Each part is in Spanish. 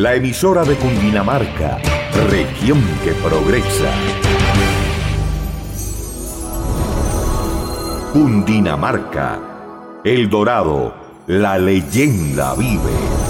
La emisora de Cundinamarca, región que progresa. Cundinamarca. El Dorado. La leyenda vive.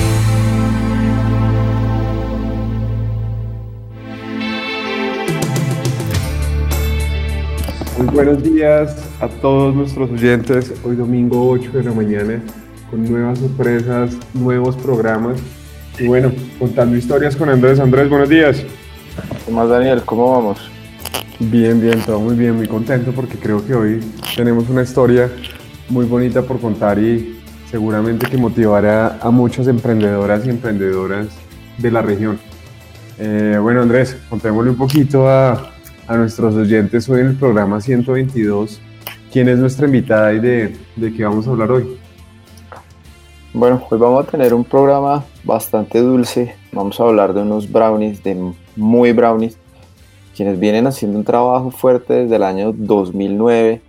Muy buenos días a todos nuestros oyentes. Hoy domingo 8 de la mañana con nuevas sorpresas, nuevos programas. Y bueno, contando historias con Andrés. Andrés, buenos días. ¿Qué más, Daniel? ¿Cómo vamos? Bien, bien, todo muy bien, muy contento porque creo que hoy tenemos una historia muy bonita por contar y seguramente que motivará a muchas emprendedoras y emprendedoras de la región. Eh, bueno, Andrés, contémosle un poquito a, a nuestros oyentes hoy en el programa 122 quién es nuestra invitada y de, de qué vamos a hablar hoy. Bueno, hoy vamos a tener un programa bastante dulce. Vamos a hablar de unos brownies, de muy brownies, quienes vienen haciendo un trabajo fuerte desde el año 2009.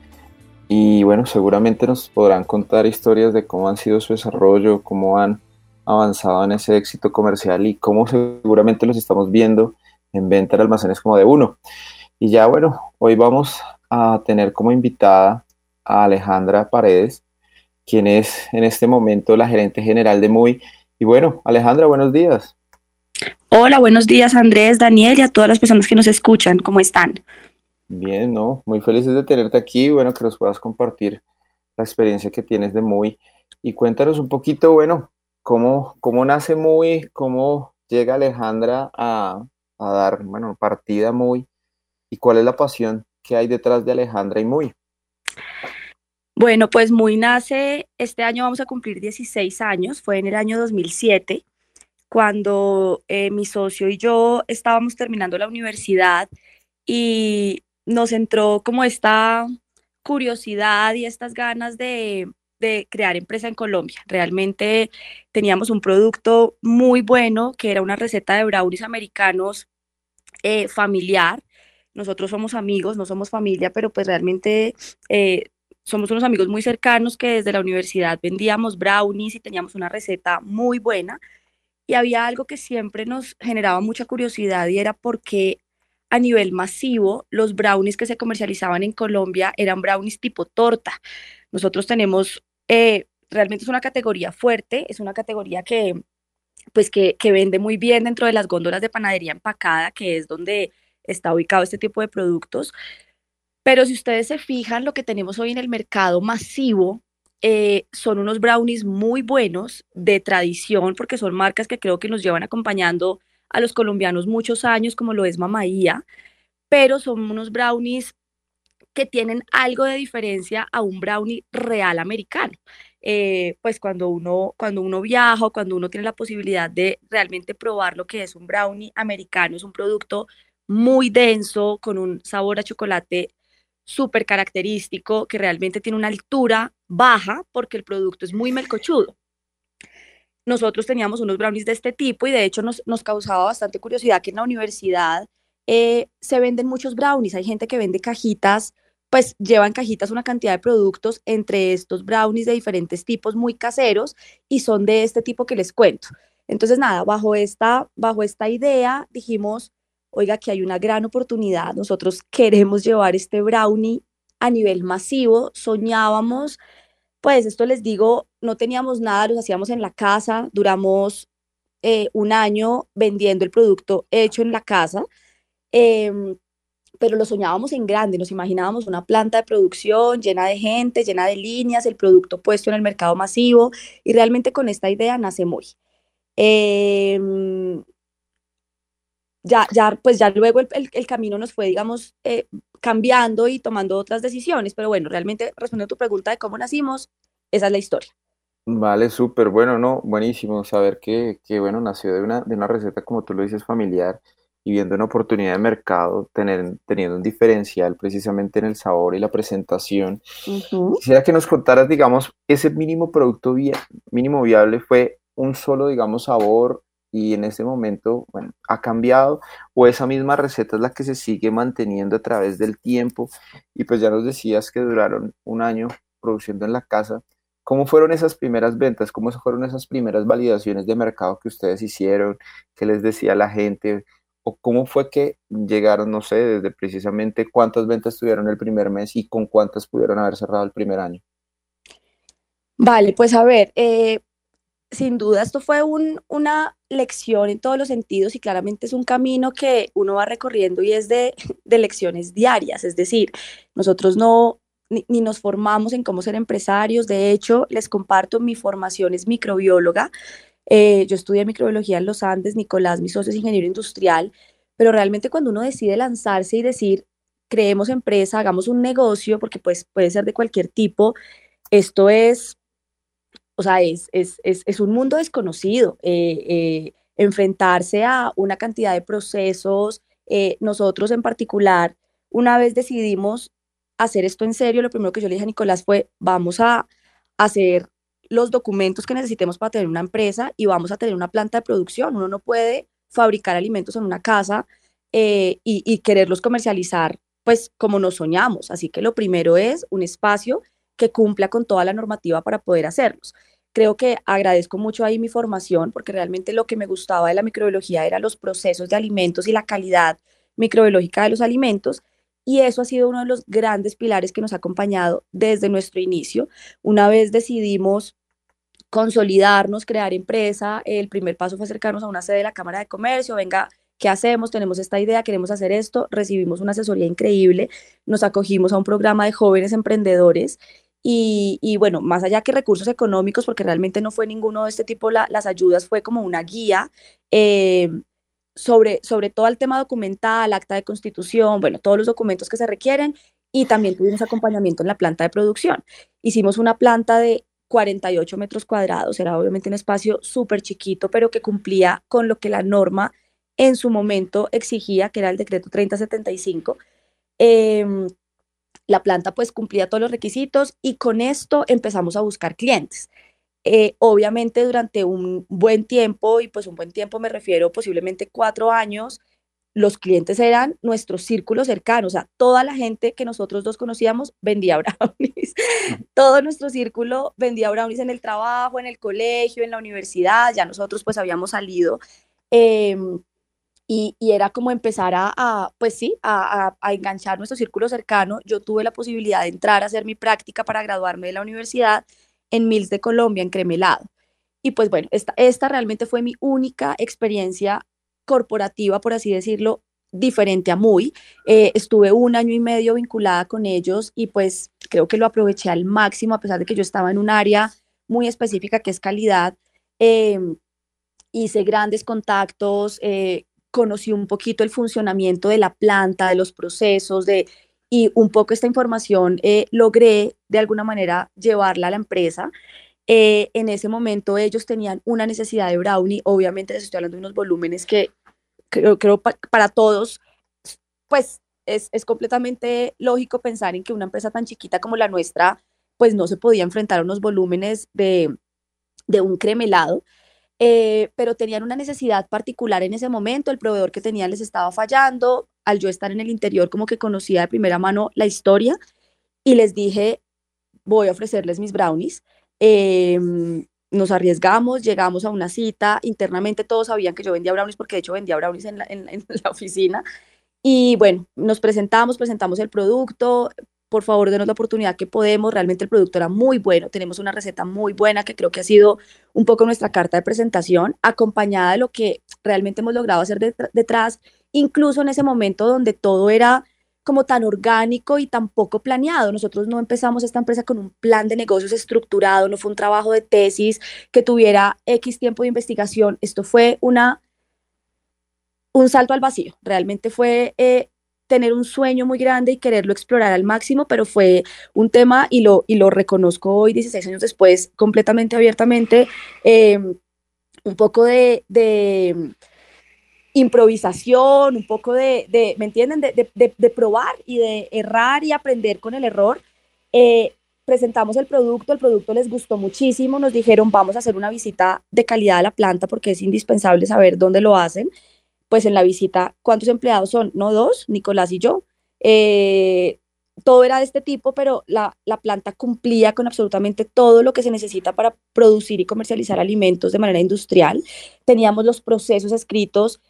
Y bueno, seguramente nos podrán contar historias de cómo han sido su desarrollo, cómo han avanzado en ese éxito comercial y cómo seguramente los estamos viendo en venta en almacenes como de uno. Y ya bueno, hoy vamos a tener como invitada a Alejandra Paredes, quien es en este momento la gerente general de MUI. Y bueno, Alejandra, buenos días. Hola, buenos días Andrés, Daniel y a todas las personas que nos escuchan. ¿Cómo están? Bien, ¿no? Muy felices de tenerte aquí. Bueno, que nos puedas compartir la experiencia que tienes de MUI. Y cuéntanos un poquito, bueno, cómo, cómo nace MUI, cómo llega Alejandra a, a dar, bueno, partida MUI y cuál es la pasión ¿Qué hay detrás de Alejandra y Muy? Bueno, pues Muy nace, este año vamos a cumplir 16 años, fue en el año 2007, cuando eh, mi socio y yo estábamos terminando la universidad y nos entró como esta curiosidad y estas ganas de, crear empresa en Colombia. Realmente teníamos un producto muy bueno, que era una receta de brownies americanos eh, familiar, nosotros somos amigos, no somos familia, pero pues realmente eh, somos unos amigos muy cercanos que desde la universidad vendíamos brownies y teníamos una receta muy buena. Y había algo que siempre nos generaba mucha curiosidad y era por qué a nivel masivo los brownies que se comercializaban en Colombia eran brownies tipo torta. Nosotros tenemos, eh, realmente es una categoría fuerte, es una categoría que pues que, que vende muy bien dentro de las góndolas de panadería empacada, que es donde está ubicado este tipo de productos. Pero si ustedes se fijan, lo que tenemos hoy en el mercado masivo eh, son unos brownies muy buenos de tradición, porque son marcas que creo que nos llevan acompañando a los colombianos muchos años, como lo es Mamaía, pero son unos brownies que tienen algo de diferencia a un brownie real americano. Eh, pues cuando uno, cuando uno viaja o cuando uno tiene la posibilidad de realmente probar lo que es un brownie americano, es un producto muy denso, con un sabor a chocolate súper característico, que realmente tiene una altura baja porque el producto es muy melcochudo. Nosotros teníamos unos brownies de este tipo y de hecho nos, causaba bastante curiosidad que en la universidad eh, se venden muchos brownies. Hay gente que vende cajitas, pues llevan cajitas una cantidad de productos, entre estos brownies de diferentes tipos muy caseros y son de este tipo que les cuento. Entonces, nada, bajo esta, bajo esta idea dijimos, oiga, que hay una gran oportunidad, nosotros queremos llevar este brownie a nivel masivo, soñábamos, pues esto les digo, no teníamos nada, los hacíamos en la casa, duramos eh, un año vendiendo el producto hecho en la casa, em, pero lo soñábamos en grande, nos imaginábamos una planta de producción llena de gente, llena de líneas, el producto puesto en el mercado masivo y realmente con esta idea nace Muy. Em, ya, ya, pues ya luego el, el, camino nos fue, digamos, eh, cambiando y tomando otras decisiones, pero bueno, realmente respondiendo a tu pregunta de cómo nacimos, esa es la historia. Vale, súper bueno, ¿no? Buenísimo saber que, que, bueno, nació de una, de una receta, como tú lo dices, familiar y viendo una oportunidad de mercado, tener, teniendo un diferencial precisamente en el sabor y la presentación. Quisiera que nos contaras, digamos, ese mínimo producto mínimo viable fue un solo, digamos, sabor y en ese momento, bueno, ha cambiado o esa misma receta es la que se sigue manteniendo a través del tiempo y pues ya nos decías que duraron un año produciendo en la casa. ¿Cómo fueron esas primeras ventas? ¿Cómo fueron esas primeras validaciones de mercado que ustedes hicieron? ¿Qué les decía la gente? ¿O cómo fue que llegaron, no sé, desde precisamente cuántas ventas tuvieron el primer mes y con cuántas pudieron haber cerrado el primer año? Vale, pues a ver, eh, sin duda esto fue una lección en todos los sentidos y claramente es un camino que uno va recorriendo y es de, lecciones diarias, es decir, nosotros no ni, nos formamos en cómo ser empresarios, de hecho les comparto mi formación es microbióloga, eh, yo estudié microbiología en los Andes, Nicolás, mi socio es ingeniero industrial, pero realmente cuando uno decide lanzarse y decir, creemos empresa, hagamos un negocio, porque pues puede ser de cualquier tipo, esto es o sea, es, es, es, es un mundo desconocido. Eh, eh, enfrentarse a una cantidad de procesos, eh, nosotros en particular, una vez decidimos hacer esto en serio, lo primero que yo le dije a Nicolás fue, vamos a hacer los documentos que necesitemos para tener una empresa y vamos a tener una planta de producción. Uno no puede fabricar alimentos en una casa y, y, quererlos comercializar pues como nos soñamos. Así que lo primero es un espacio que cumpla con toda la normativa para poder hacerlos. Creo que agradezco mucho ahí mi formación porque realmente lo que me gustaba de la microbiología era los procesos de alimentos y la calidad microbiológica de los alimentos y eso ha sido uno de los grandes pilares que nos ha acompañado desde nuestro inicio. Una vez decidimos consolidarnos, crear empresa, el primer paso fue acercarnos a una sede de la Cámara de Comercio, venga, ¿qué hacemos? Tenemos esta idea, queremos hacer esto, recibimos una asesoría increíble, nos acogimos a un programa de jóvenes emprendedores y, bueno, más allá que recursos económicos, porque realmente no fue ninguno de este tipo, las ayudas fue como una guía eh, sobre, sobre todo el tema documental, acta de constitución, bueno, todos los documentos que se requieren y también tuvimos acompañamiento en la planta de producción. Hicimos una planta de 48 metros cuadrados, era obviamente un espacio súper chiquito, pero que cumplía con lo que la norma en su momento exigía, que era el decreto 3075. Eh, la planta pues cumplía todos los requisitos y con esto empezamos a buscar clientes. Eh, obviamente durante un buen tiempo, y pues un buen tiempo me refiero posiblemente cuatro años, los clientes eran nuestro círculo cercano, o sea, toda la gente que nosotros dos conocíamos vendía brownies, todo nuestro círculo vendía brownies en el trabajo, en el colegio, en la universidad, ya nosotros pues habíamos salido. Em, y, era como empezar a, pues sí, a, enganchar nuestro círculo cercano. Yo tuve la posibilidad de entrar a hacer mi práctica para graduarme de la universidad en Mills de Colombia, en Cremelado. Y pues bueno, esta, esta realmente fue mi única experiencia corporativa, por así decirlo, diferente a muy. Eh, estuve un año y medio vinculada con ellos y pues creo que lo aproveché al máximo, a pesar de que yo estaba en un área muy específica que es calidad. Em, hice grandes contactos, eh, conocí un poquito el funcionamiento de la planta, de los procesos, de, y un poco esta información eh, logré de alguna manera llevarla a la empresa. Eh, en ese momento ellos tenían una necesidad de brownie, obviamente les estoy hablando de unos volúmenes que creo, creo para todos, pues es, es, completamente lógico pensar en que una empresa tan chiquita como la nuestra, pues no se podía enfrentar a unos volúmenes de, de un cremelado. Eh, pero tenían una necesidad particular en ese momento, el proveedor que tenían les estaba fallando, al yo estar en el interior como que conocía de primera mano la historia y les dije, voy a ofrecerles mis brownies. Em, nos arriesgamos, llegamos a una cita, internamente todos sabían que yo vendía brownies porque de hecho vendía brownies en la, en la oficina. Y bueno, nos presentamos, presentamos el producto, por favor denos la oportunidad que podemos. Realmente el producto era muy bueno, tenemos una receta muy buena que creo que ha sido un poco nuestra carta de presentación, acompañada de lo que realmente hemos logrado hacer detrás, incluso en ese momento donde todo era como tan orgánico y tan poco planeado. Nosotros no empezamos esta empresa con un plan de negocios estructurado, no fue un trabajo de tesis que tuviera X tiempo de investigación. Esto fue una, un salto al vacío. Realmente fue eh, tener un sueño muy grande y quererlo explorar al máximo, pero fue un tema y lo, y lo reconozco hoy, 16 años después, completamente abiertamente, eh, un poco de improvisación, un poco de, de ¿me entienden?, de, de, de, probar y de errar y aprender con el error. Eh, presentamos el producto, el producto les gustó muchísimo, nos dijeron vamos a hacer una visita de calidad a la planta porque es indispensable saber dónde lo hacen. Pues en la visita, ¿cuántos empleados son? No dos, Nicolás y yo. Eh, todo era de este tipo, pero la, la, planta cumplía con absolutamente todo lo que se necesita para producir y comercializar alimentos de manera industrial. Teníamos los procesos escritos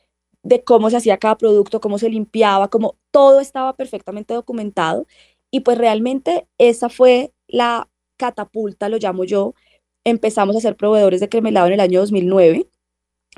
de cómo se hacía cada producto, cómo se limpiaba, cómo todo estaba perfectamente documentado. Y pues realmente esa fue la catapulta, lo llamo yo. Empezamos a ser proveedores de cremelado en el año 2009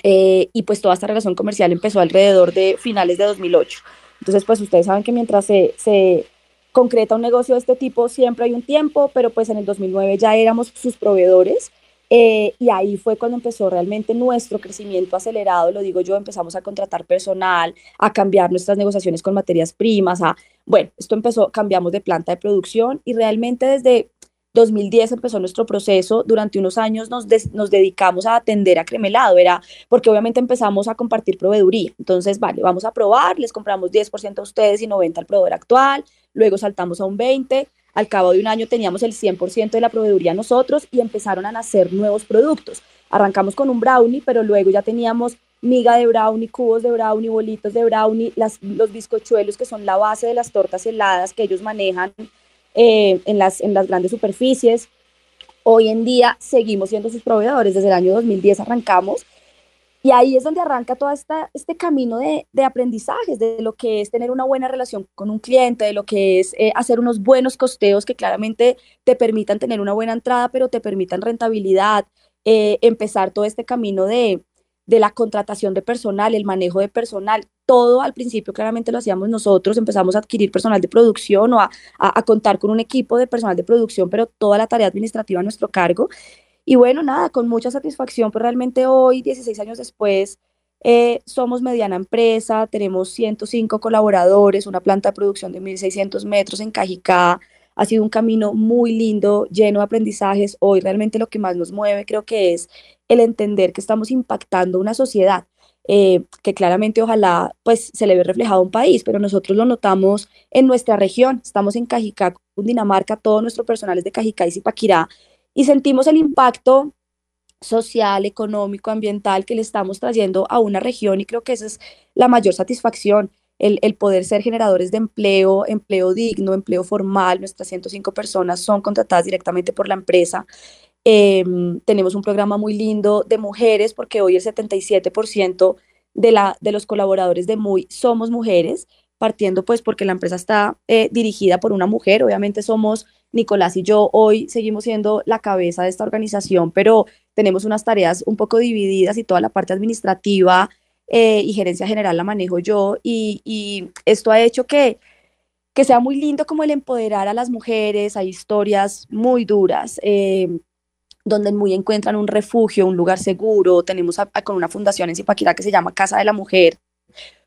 eh, y pues toda esta relación comercial empezó alrededor de finales de 2008. Entonces pues ustedes saben que mientras se, se concreta un negocio de este tipo siempre hay un tiempo, pero pues en el 2009 ya éramos sus proveedores eh, y ahí fue cuando empezó realmente nuestro crecimiento acelerado, lo digo yo, empezamos a contratar personal, a cambiar nuestras negociaciones con materias primas, a, bueno, esto empezó, cambiamos de planta de producción y realmente desde 2010 empezó nuestro proceso, durante unos años nos, dedicamos a atender a Cremelado, era porque obviamente empezamos a compartir proveeduría, entonces, vale, vamos a probar, les compramos 10% a ustedes y 90% al proveedor actual, luego saltamos a un 20%, al cabo de un año teníamos el 100% de la proveeduría nosotros y empezaron a nacer nuevos productos. Arrancamos con un brownie, pero luego ya teníamos miga de brownie, cubos de brownie, bolitos de brownie, las, los bizcochuelos que son la base de las tortas heladas que ellos manejan eh, en, las, en las grandes superficies. Hoy en día seguimos siendo sus proveedores. Desde el año 2010 arrancamos y ahí es donde arranca todo esta, este camino de, de, aprendizajes, de lo que es tener una buena relación con un cliente, de lo que es eh, hacer unos buenos costeos que claramente te permitan tener una buena entrada, pero te permitan rentabilidad, eh, empezar todo este camino de, de la contratación de personal, el manejo de personal. Todo al principio claramente lo hacíamos nosotros, empezamos a adquirir personal de producción o a, a, contar con un equipo de personal de producción, pero toda la tarea administrativa a nuestro cargo. Y bueno, nada, con mucha satisfacción, pero realmente hoy, 16 años después, eh, somos mediana empresa, tenemos 105 colaboradores, una planta de producción de 1.600 metros en Cajicá. Ha sido un camino muy lindo, lleno de aprendizajes. Hoy realmente lo que más nos mueve creo que es el entender que estamos impactando una sociedad. Eh, que claramente ojalá pues se le ve reflejado a un país, pero nosotros lo notamos en nuestra región, estamos en Cajicá, Cundinamarca, todo nuestro personal es de Cajicá y Zipaquirá, y sentimos el impacto social, económico, ambiental que le estamos trayendo a una región y creo que esa es la mayor satisfacción, el, el, poder ser generadores de empleo, empleo digno, empleo formal. Nuestras 105 personas son contratadas directamente por la empresa. Eh, tenemos un programa muy lindo de mujeres porque hoy el 77% de, la, de los colaboradores de MUI somos mujeres, partiendo pues porque la empresa está eh, dirigida por una mujer. Obviamente somos Nicolás y yo hoy seguimos siendo la cabeza de esta organización, pero tenemos unas tareas un poco divididas y toda la parte administrativa eh, y gerencia general la manejo yo y, y esto ha hecho que, que sea muy lindo como el empoderar a las mujeres, hay historias muy duras. Eh, donde muy encuentran un refugio, un lugar seguro. Tenemos con una fundación en Zipaquirá que se llama Casa de la Mujer,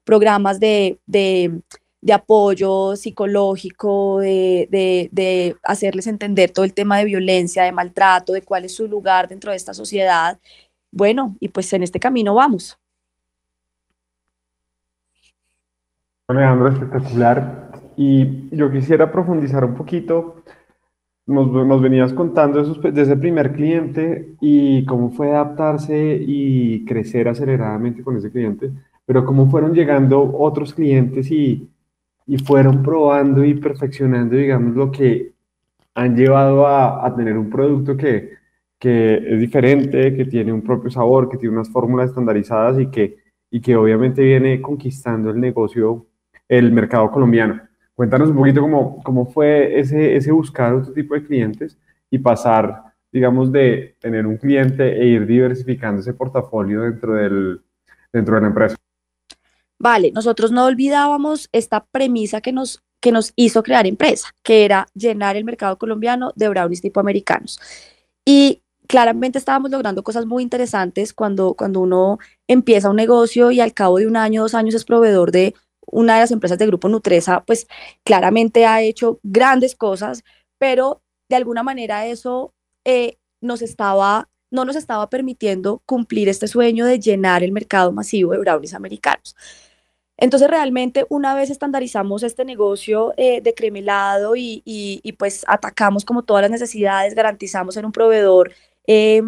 programas de, de de apoyo psicológico, de, de, de, hacerles entender todo el tema de violencia, de maltrato, de cuál es su lugar dentro de esta sociedad. Bueno, y pues en este camino vamos. Alejandro, espectacular. Y yo quisiera profundizar un poquito. Nos, venías contando esos, de ese primer cliente y cómo fue adaptarse y crecer aceleradamente con ese cliente, pero cómo fueron llegando otros clientes y, y fueron probando y perfeccionando, digamos, lo que han llevado a, a tener un producto que, que, es diferente, que tiene un propio sabor, que tiene unas fórmulas estandarizadas y que, y que obviamente viene conquistando el negocio, el mercado colombiano. Cuéntanos un poquito cómo, cómo fue ese, ese buscar otro tipo de clientes y pasar, digamos, de tener un cliente e ir diversificando ese portafolio dentro, del, dentro de la empresa. Vale, nosotros no olvidábamos esta premisa que nos que nos hizo crear empresa, que era llenar el mercado colombiano de brownies tipo americanos. Y claramente estábamos logrando cosas muy interesantes cuando, cuando uno empieza un negocio y al cabo de un año, dos años es proveedor de una de las empresas del grupo Nutresa, pues claramente ha hecho grandes cosas, pero de alguna manera eso eh, nos estaba, no nos estaba permitiendo cumplir este sueño de llenar el mercado masivo de brownies americanos. Entonces realmente una vez estandarizamos este negocio eh, de cremelado y, y, pues atacamos como todas las necesidades, garantizamos en un proveedor eh,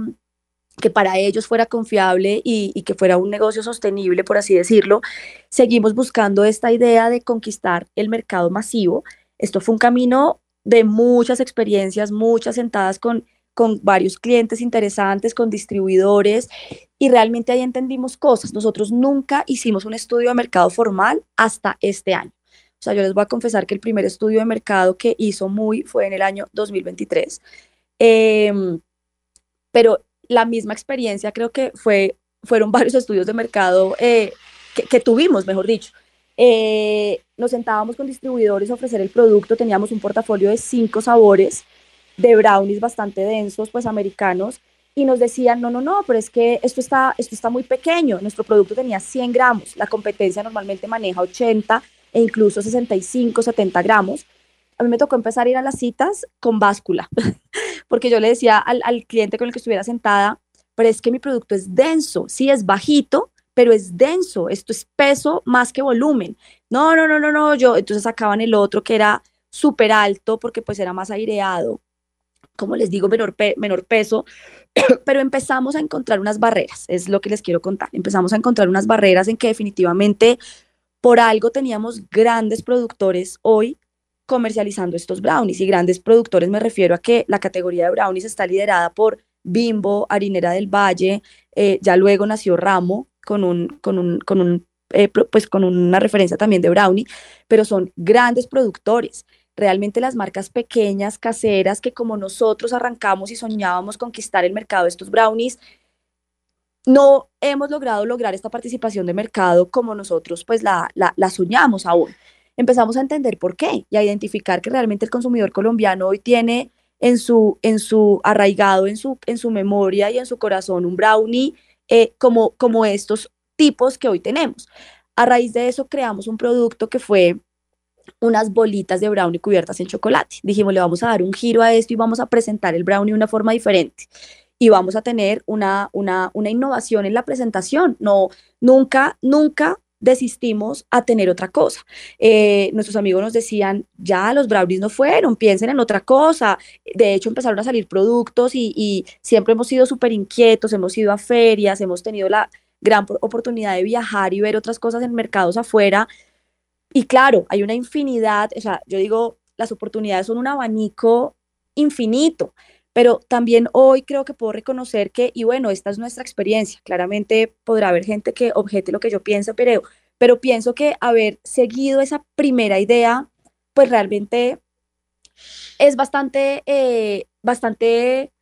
que para ellos fuera confiable y, que fuera un negocio sostenible, por así decirlo, seguimos buscando esta idea de conquistar el mercado masivo. Esto fue un camino de muchas experiencias, muchas sentadas con con varios clientes interesantes, con distribuidores, y realmente ahí entendimos cosas. Nosotros nunca hicimos un estudio de mercado formal hasta este año. O sea, yo les voy a confesar que el primer estudio de mercado que hizo muy fue en el año 2023. Em, pero la misma experiencia creo que fue, fueron varios estudios de mercado eh, que, tuvimos, mejor dicho. Eh, nos sentábamos con distribuidores a ofrecer el producto, teníamos un portafolio de cinco sabores de brownies bastante densos, pues americanos, y nos decían, no, no, no, pero es que esto está, esto está muy pequeño, nuestro producto tenía 100 gramos, la competencia normalmente maneja 80 e incluso 65, 70 gramos. A mí me tocó empezar a ir a las citas con báscula, porque yo le decía al, cliente con el que estuviera sentada, pero es que mi producto es denso, sí es bajito, pero es denso, esto es peso más que volumen. No, no, no, no, no, yo, entonces sacaban el otro que era súper alto porque pues era más aireado como les digo, menor, menor peso, pero empezamos a encontrar unas barreras, es lo que les quiero contar. Empezamos a encontrar unas barreras en que definitivamente por algo teníamos grandes productores hoy comercializando estos brownies y grandes productores me refiero a que la categoría de brownies está liderada por Bimbo, Harinera del Valle, eh, ya luego nació Ramo con un, con un, con un eh, pues con una referencia también de brownie, pero son grandes productores realmente las marcas pequeñas, caseras, que como nosotros arrancamos y soñábamos conquistar el mercado de estos brownies, no hemos logrado lograr esta participación de mercado como nosotros pues la, la, soñamos aún. Empezamos a entender por qué y a identificar que realmente el consumidor colombiano hoy tiene en su, en su arraigado, en su, en su memoria y en su corazón un brownie eh, como, como estos tipos que hoy tenemos. A raíz de eso creamos un producto que fue unas bolitas de brownie cubiertas en chocolate. Dijimos, le vamos a dar un giro a esto y vamos a presentar el brownie de una forma diferente. Y vamos a tener una, una, una innovación en la presentación. No, nunca, nunca desistimos a tener otra cosa. Eh, nuestros amigos nos decían, ya los brownies no fueron, piensen en otra cosa. De hecho, empezaron a salir productos y, y siempre hemos sido súper inquietos, hemos ido a ferias, hemos tenido la gran oportunidad de viajar y ver otras cosas en mercados afuera y claro, hay una infinidad, o sea, yo digo, las oportunidades son un abanico infinito, pero también hoy creo que puedo reconocer que, y bueno, esta es nuestra experiencia, claramente podrá haber gente que objete lo que yo pienso, pero, pero pienso que haber seguido esa primera idea, pues realmente es bastante, eh, bastante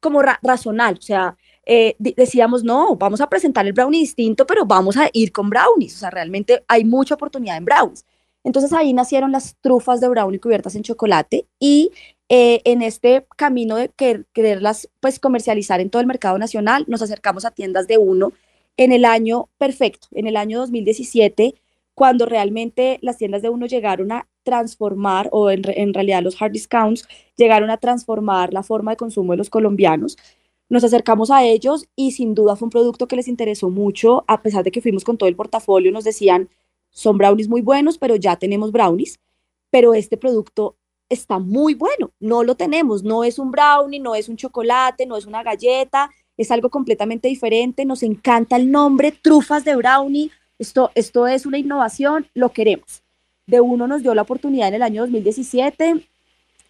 como razonal, o sea, eh, decíamos, no, vamos a presentar el brownie distinto, pero vamos a ir con brownies. O sea, realmente hay mucha oportunidad en brownies. Entonces ahí nacieron las trufas de brownie cubiertas en chocolate y eh, en este camino de quererlas pues comercializar en todo el mercado nacional, nos acercamos a tiendas de uno en el año perfecto, en el año 2017, cuando realmente las tiendas de uno llegaron a transformar, o en, en realidad los hard discounts llegaron a transformar la forma de consumo de los colombianos. Nos acercamos a ellos y sin duda fue un producto que les interesó mucho, a pesar de que fuimos con todo el portafolio, nos decían, son brownies muy buenos, pero ya tenemos brownies, pero este producto está muy bueno, no lo tenemos, no es un brownie, no es un chocolate, no es una galleta, es algo completamente diferente, nos encanta el nombre, trufas de brownie, esto, esto es una innovación, lo queremos. De uno nos dio la oportunidad en el año 2017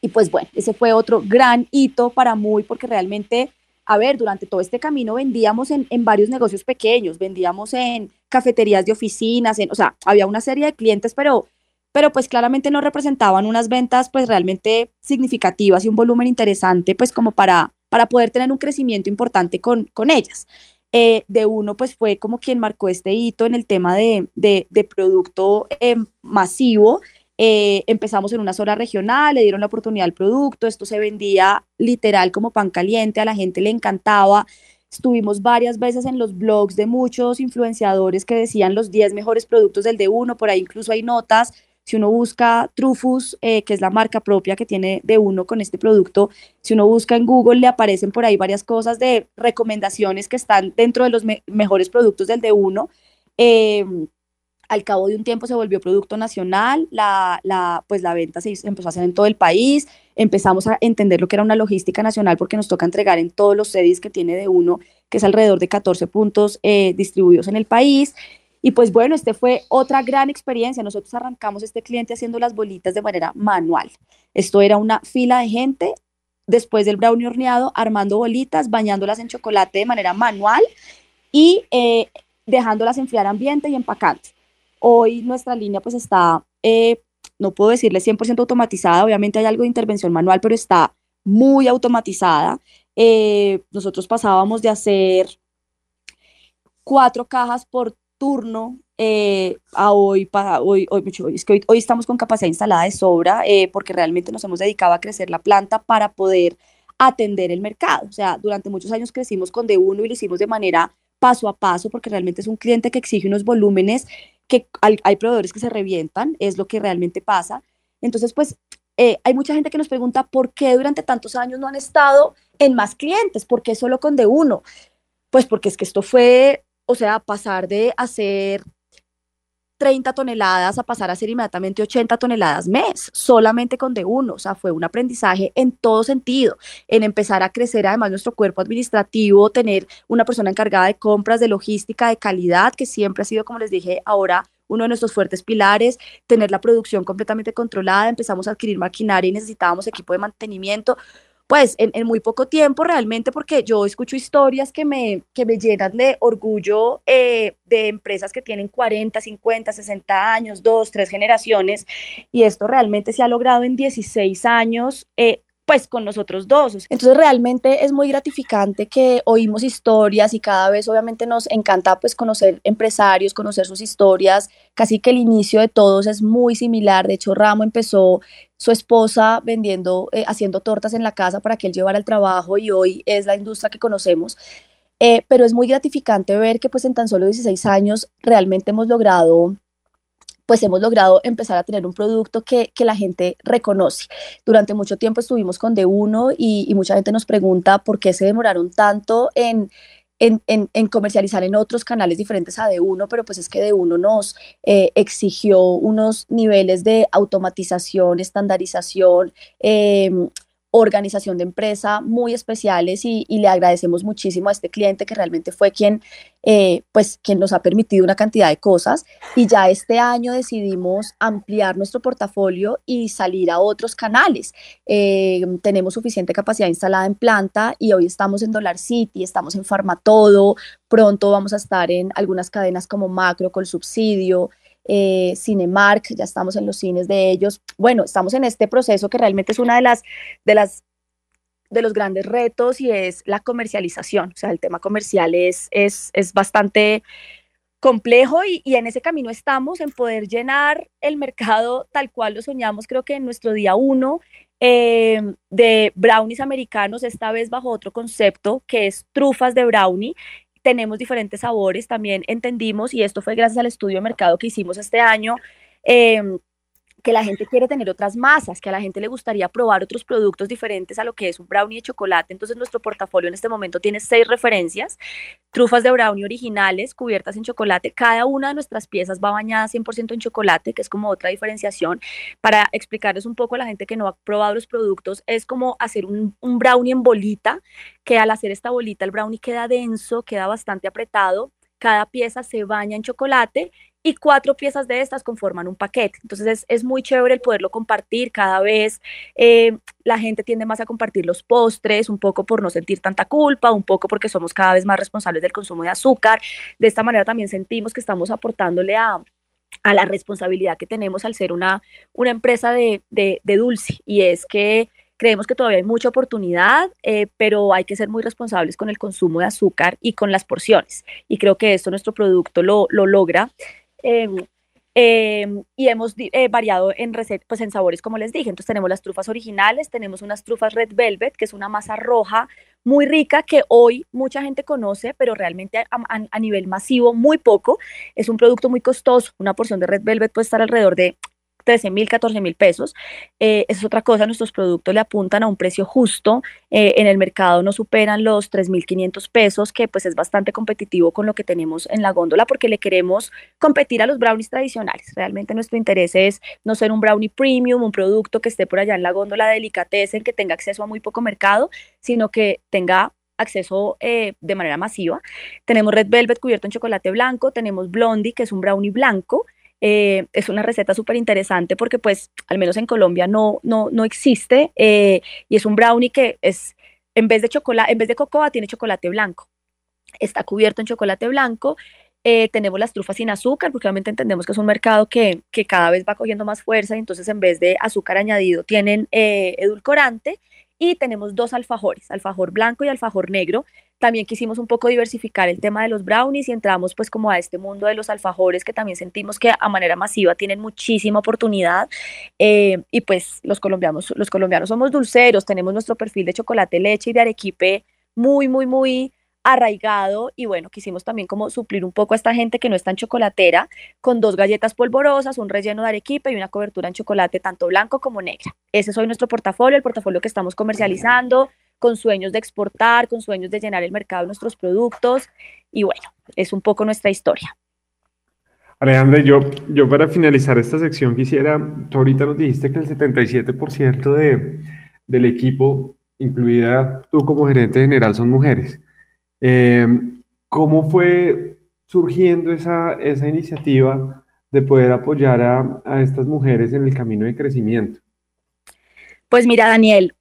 y pues bueno, ese fue otro gran hito para muy porque realmente a ver, durante todo este camino vendíamos en, varios negocios pequeños, vendíamos en cafeterías de oficinas, en, o sea, había una serie de clientes, pero, pero pues claramente no representaban unas ventas pues realmente significativas y un volumen interesante pues como para, para poder tener un crecimiento importante con, con ellas. Eh, de uno pues fue como quien marcó este hito en el tema de, de, producto eh, masivo Eh, empezamos en una sola regional, le dieron la oportunidad al producto, esto se vendía literal como pan caliente, a la gente le encantaba. Estuvimos varias veces en los blogs de muchos influenciadores que decían los 10 mejores productos del D1, por ahí incluso hay notas. Si uno busca Trufus, eh, que es la marca propia que tiene D1 con este producto, si uno busca en Google le aparecen por ahí varias cosas de recomendaciones que están dentro de los mejores productos del D1. Eh, al cabo de un tiempo se volvió producto nacional, la, la, pues la venta se empezó a hacer en todo el país, empezamos a entender lo que era una logística nacional porque nos toca entregar en todos los sedis que tiene de uno, que es alrededor de 14 puntos eh, distribuidos en el país. Y pues bueno, este fue otra gran experiencia. Nosotros arrancamos este cliente haciendo las bolitas de manera manual. Esto era una fila de gente después del brownie horneado, armando bolitas, bañándolas en chocolate de manera manual y eh, dejándolas enfriar ambiente y empacando. Hoy nuestra línea pues está, eh, no puedo decirle 100% automatizada, obviamente hay algo de intervención manual, pero está muy automatizada. Eh, nosotros pasábamos de hacer cuatro cajas por turno eh, a hoy, para, hoy, hoy, es que hoy, estamos con capacidad instalada de sobra porque realmente nos hemos dedicado a crecer la planta para poder atender el mercado. O sea, durante muchos años crecimos con D1 y lo hicimos de manera paso a paso porque realmente es un cliente que exige unos volúmenes que hay, proveedores que se revientan, es lo que realmente pasa. Entonces, pues eh, hay mucha gente que nos pregunta por qué durante tantos años no han estado en más clientes, por qué solo con de uno. Pues porque es que esto fue, o sea, pasar de hacer 30 toneladas a pasar a ser inmediatamente 80 toneladas mes, solamente con de uno. O sea, fue un aprendizaje en todo sentido, en empezar a crecer además nuestro cuerpo administrativo, tener una persona encargada de compras, de logística, de calidad, que siempre ha sido, como les dije, ahora uno de nuestros fuertes pilares, tener la producción completamente controlada, empezamos a adquirir maquinaria y necesitábamos equipo de mantenimiento pues en, muy poco tiempo realmente, porque yo escucho historias que me, que me llenan de orgullo eh, de empresas que tienen 40, 50, 60 años, dos, tres generaciones, y esto realmente se ha logrado en 16 años. Eh, pues con nosotros dos. Entonces realmente es muy gratificante que oímos historias y cada vez obviamente nos encanta pues conocer empresarios, conocer sus historias. Casi que el inicio de todos es muy similar. De hecho, Ramo empezó su esposa vendiendo, eh, haciendo tortas en la casa para que él llevara el trabajo y hoy es la industria que conocemos. Eh, pero es muy gratificante ver que pues en tan solo 16 años realmente hemos logrado pues hemos logrado empezar a tener un producto que, la gente reconoce. Durante mucho tiempo estuvimos con D1 y, mucha gente nos pregunta por qué se demoraron tanto en, en, comercializar en otros canales diferentes a D1, pero pues es que D1 nos eh, exigió unos niveles de automatización, estandarización, em, organización de empresa muy especiales y, le agradecemos muchísimo a este cliente que realmente fue quien, eh, pues, quien nos ha permitido una cantidad de cosas y ya este año decidimos ampliar nuestro portafolio y salir a otros canales. Eh, tenemos suficiente capacidad instalada en planta y hoy estamos en Dollar City, estamos en Farmatodo, pronto vamos a estar en algunas cadenas como Macro con subsidio, eh, Cinemark, ya estamos en los cines de ellos. Bueno, estamos en este proceso que realmente es una de las, de las de los grandes retos y es la comercialización. O sea, el tema comercial es, es, es bastante complejo y, en ese camino estamos en poder llenar el mercado tal cual lo soñamos, creo que en nuestro día uno eh, de brownies americanos, esta vez bajo otro concepto que es trufas de brownie tenemos diferentes sabores, también entendimos, y esto fue gracias al estudio de mercado que hicimos este año, em, que la gente quiere tener otras masas, que a la gente le gustaría probar otros productos diferentes a lo que es un brownie de chocolate. Entonces nuestro portafolio en este momento tiene seis referencias, trufas de brownie originales cubiertas en chocolate. Cada una de nuestras piezas va bañada 100% en chocolate, que es como otra diferenciación. Para explicarles un poco a la gente que no ha probado los productos, es como hacer un, un brownie en bolita, que al hacer esta bolita el brownie queda denso, queda bastante apretado. Cada pieza se baña en chocolate y cuatro piezas de estas conforman un paquete. Entonces es, muy chévere el poderlo compartir cada vez. Eh, la gente tiende más a compartir los postres, un poco por no sentir tanta culpa, un poco porque somos cada vez más responsables del consumo de azúcar. De esta manera también sentimos que estamos aportándole a, la responsabilidad que tenemos al ser una, una empresa de, de, dulce. Y es que creemos que todavía hay mucha oportunidad, eh, pero hay que ser muy responsables con el consumo de azúcar y con las porciones. Y creo que esto nuestro producto lo, lo logra. Em, Em, y hemos eh, variado en pues en sabores, como les dije. Entonces tenemos las trufas originales, tenemos unas trufas Red Velvet, que es una masa roja muy rica que hoy mucha gente conoce, pero realmente a nivel masivo muy poco. Es un producto muy costoso. Una porción de Red Velvet puede estar alrededor de 13 mil, 14 mil pesos. Eh, es otra cosa, nuestros productos le apuntan a un precio justo. Eh, en el mercado no superan los 3 mil 500 pesos, que pues es bastante competitivo con lo que tenemos en la góndola porque le queremos competir a los brownies tradicionales. Realmente nuestro interés es no ser un brownie premium, un producto que esté por allá en la góndola de delicatessen, que tenga acceso a muy poco mercado, sino que tenga acceso eh, de manera masiva. Tenemos Red Velvet cubierto en chocolate blanco, tenemos Blondie, que es un brownie blanco, eh, es una receta súper interesante porque pues al menos en Colombia no, no, no existe eh, y es un brownie que es, en vez de chocolate, en vez de cocoa tiene chocolate blanco. Está cubierto en chocolate blanco. Eh, tenemos las trufas sin azúcar, porque obviamente entendemos que es un mercado que, que, cada vez va cogiendo más fuerza y entonces en vez de azúcar añadido tienen edulcorante y tenemos dos alfajores, alfajor blanco y alfajor negro. También quisimos un poco diversificar el tema de los brownies y entramos pues como a este mundo de los alfajores que también sentimos que a manera masiva tienen muchísima oportunidad eh, y pues los colombianos, los colombianos somos dulceros, tenemos nuestro perfil de chocolate, leche y de arequipe muy, muy, muy arraigado y bueno, quisimos también como suplir un poco a esta gente que no es tan chocolatera con dos galletas polvorosas, un relleno de arequipe y una cobertura en chocolate tanto blanco como negra. Ese es hoy nuestro portafolio, el portafolio que estamos comercializando con sueños de exportar, con sueños de llenar el mercado de nuestros productos y bueno, es un poco nuestra historia. Alejandra, yo, yo para finalizar esta sección quisiera, tú ahorita nos dijiste que el 77% de, del equipo, incluida tú como gerente general, son mujeres. Eh, ¿Cómo fue surgiendo esa, esa iniciativa de poder apoyar a, a, estas mujeres en el camino de crecimiento? Pues mira, Daniel,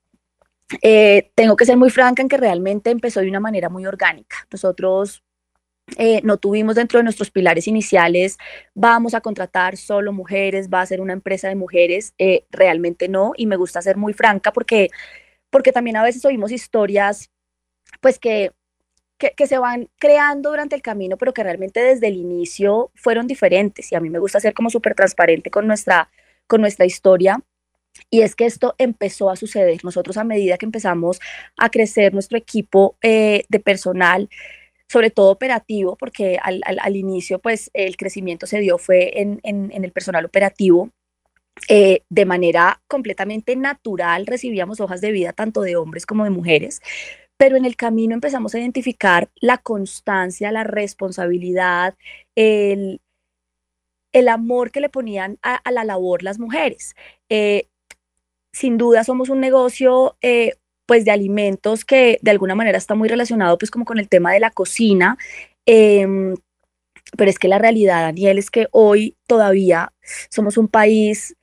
eh, tengo que ser muy franca en que realmente empezó de una manera muy orgánica. Nosotros eh, no tuvimos dentro de nuestros pilares iniciales, vamos a contratar solo mujeres, va a ser una empresa de mujeres, eh, realmente no, y me gusta ser muy franca porque, porque también a veces oímos historias pues que que, se van creando durante el camino, pero que realmente desde el inicio fueron diferentes. Y a mí me gusta ser como súper transparente con nuestra, con nuestra historia. Y es que esto empezó a suceder. Nosotros a medida que empezamos a crecer nuestro equipo eh, de personal, sobre todo operativo, porque al, al, inicio pues el crecimiento se dio fue en, en, en el personal operativo, eh, de manera completamente natural recibíamos hojas de vida tanto de hombres como de mujeres, pero en el camino empezamos a identificar la constancia, la responsabilidad, el, el amor que le ponían a, la labor las mujeres. Eh, sin duda somos un negocio eh, pues de alimentos que de alguna manera está muy relacionado pues como con el tema de la cocina. Em, pero es que la realidad, Daniel, es que hoy todavía somos un país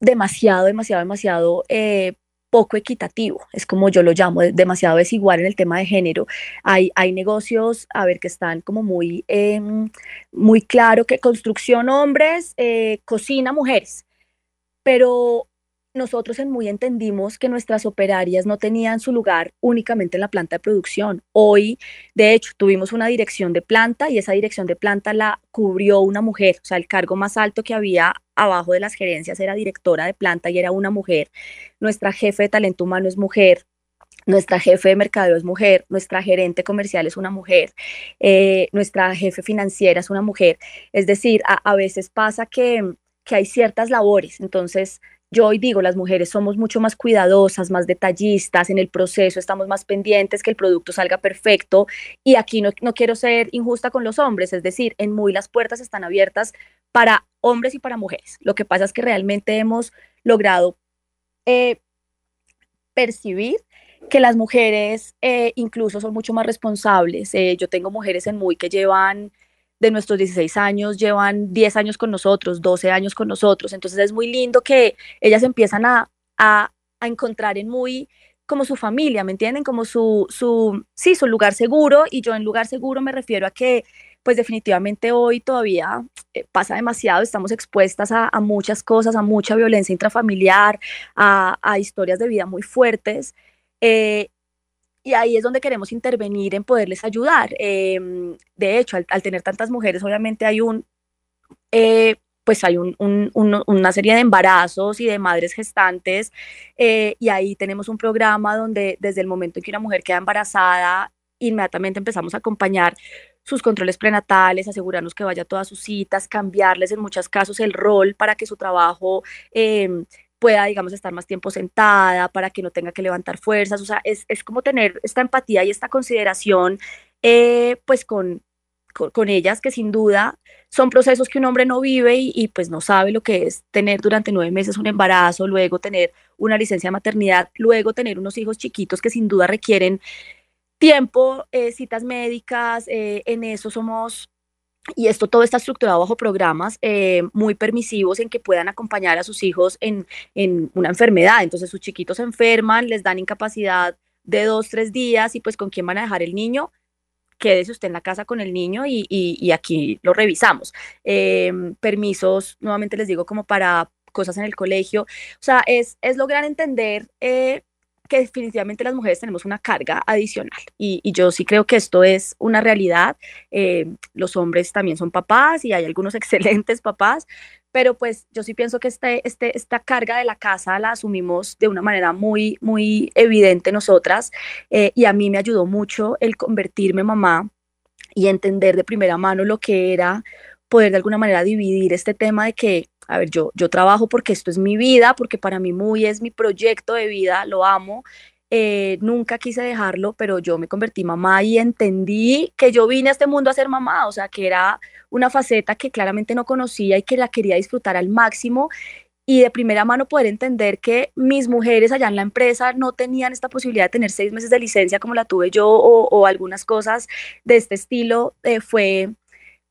demasiado, demasiado, demasiado eh, poco equitativo, es como yo lo llamo, demasiado desigual en el tema de género. Hay, hay negocios, a ver, que están como muy, em, muy claro que construcción hombres, eh, cocina mujeres, pero nosotros en Muy entendimos que nuestras operarias no tenían su lugar únicamente en la planta de producción. Hoy, de hecho, tuvimos una dirección de planta y esa dirección de planta la cubrió una mujer, o sea, el cargo más alto que había abajo de las gerencias era directora de planta y era una mujer. Nuestra jefe de talento humano es mujer. Nuestra jefe de mercadeo es mujer, nuestra gerente comercial es una mujer, eh, nuestra jefe financiera es una mujer. Es decir, a, veces pasa que hay ciertas labores, entonces yo hoy digo, las mujeres somos mucho más cuidadosas, más detallistas en el proceso, estamos más pendientes que el producto salga perfecto y aquí no, quiero ser injusta con los hombres, es decir, en Muy las puertas están abiertas para hombres y para mujeres. Lo que pasa es que realmente hemos logrado eh, percibir que las mujeres eh, incluso son mucho más responsables. Eh, yo tengo mujeres en Muy que llevan de nuestros 16 años llevan 10 años con nosotros, 12 años con nosotros. Entonces es muy lindo que ellas empiezan a, a, a encontrar en muy como su familia, ¿me entienden? Como su, su, sí, su lugar seguro. Y yo en lugar seguro me refiero a que, pues definitivamente hoy todavía eh, pasa demasiado, estamos expuestas a, muchas cosas, a mucha violencia intrafamiliar, a, a historias de vida muy fuertes. Eh, y ahí es donde queremos intervenir en poderles ayudar. Em, de hecho, al, tener tantas mujeres, obviamente hay un, eh, pues hay una serie de embarazos y de madres gestantes eh, y ahí tenemos un programa donde desde el momento en que una mujer queda embarazada, inmediatamente empezamos a acompañar sus controles prenatales, asegurarnos que vaya a todas sus citas, cambiarles en muchos casos el rol para que su trabajo em, pueda, digamos, estar más tiempo sentada, para que no tenga que levantar fuerzas. O sea, es, como tener esta empatía y esta consideración, eh, pues con, con, ellas, que sin duda son procesos que un hombre no vive y, pues no sabe lo que es tener durante nueve meses un embarazo, luego tener una licencia de maternidad, luego tener unos hijos chiquitos que sin duda requieren tiempo, eh, citas médicas, eh, en eso somos y esto todo está estructurado bajo programas eh, muy permisivos en que puedan acompañar a sus hijos en, en, una enfermedad. Entonces sus chiquitos se enferman, les dan incapacidad de dos, tres días y pues con quién van a dejar el niño, quédese usted en la casa con el niño y, y, aquí lo revisamos. Em, permisos, nuevamente les digo, como para cosas en el colegio. O sea, es, es lograr entender eh, que definitivamente las mujeres tenemos una carga adicional y, y yo sí creo que esto es una realidad. Em, los hombres también son papás y hay algunos excelentes papás, pero pues yo sí pienso que este, este, esta carga de la casa la asumimos de una manera muy, muy evidente nosotras eh, y a mí me ayudó mucho el convertirme mamá y entender de primera mano lo que era poder de alguna manera dividir este tema de que, a ver, yo, yo trabajo porque esto es mi vida, porque para mí muy es mi proyecto de vida, lo amo, eh, nunca quise dejarlo, pero yo me convertí mamá y entendí que yo vine a este mundo a ser mamá, o sea, que era una faceta que claramente no conocía y que la quería disfrutar al máximo. Y de primera mano poder entender que mis mujeres allá en la empresa no tenían esta posibilidad de tener seis meses de licencia como la tuve yo o, algunas cosas de este estilo, eh, fue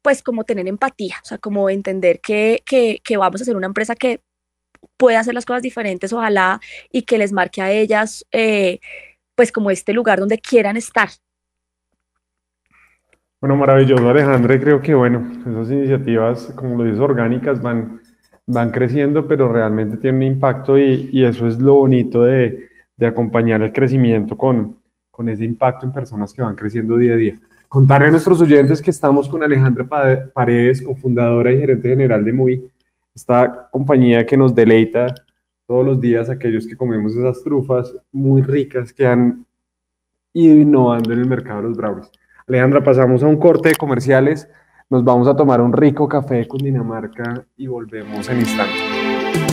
pues como tener empatía, o sea, como entender que, que, que vamos a ser una empresa que puede hacer las cosas diferentes, ojalá, y que les marque a ellas, eh, pues como este lugar donde quieran estar. Bueno, maravilloso, Alejandra, creo que, bueno, esas iniciativas, como lo dices, orgánicas van, van creciendo, pero realmente tienen un impacto y, y eso es lo bonito de, de, acompañar el crecimiento con, con ese impacto en personas que van creciendo día a día. Contarle a nuestros oyentes que estamos con Alejandra Paredes, cofundadora y gerente general de MUI, esta compañía que nos deleita todos los días aquellos que comemos esas trufas muy ricas que han ido innovando en el mercado de los brownies. Alejandra, pasamos a un corte de comerciales, nos vamos a tomar un rico café con Dinamarca y volvemos en instantes.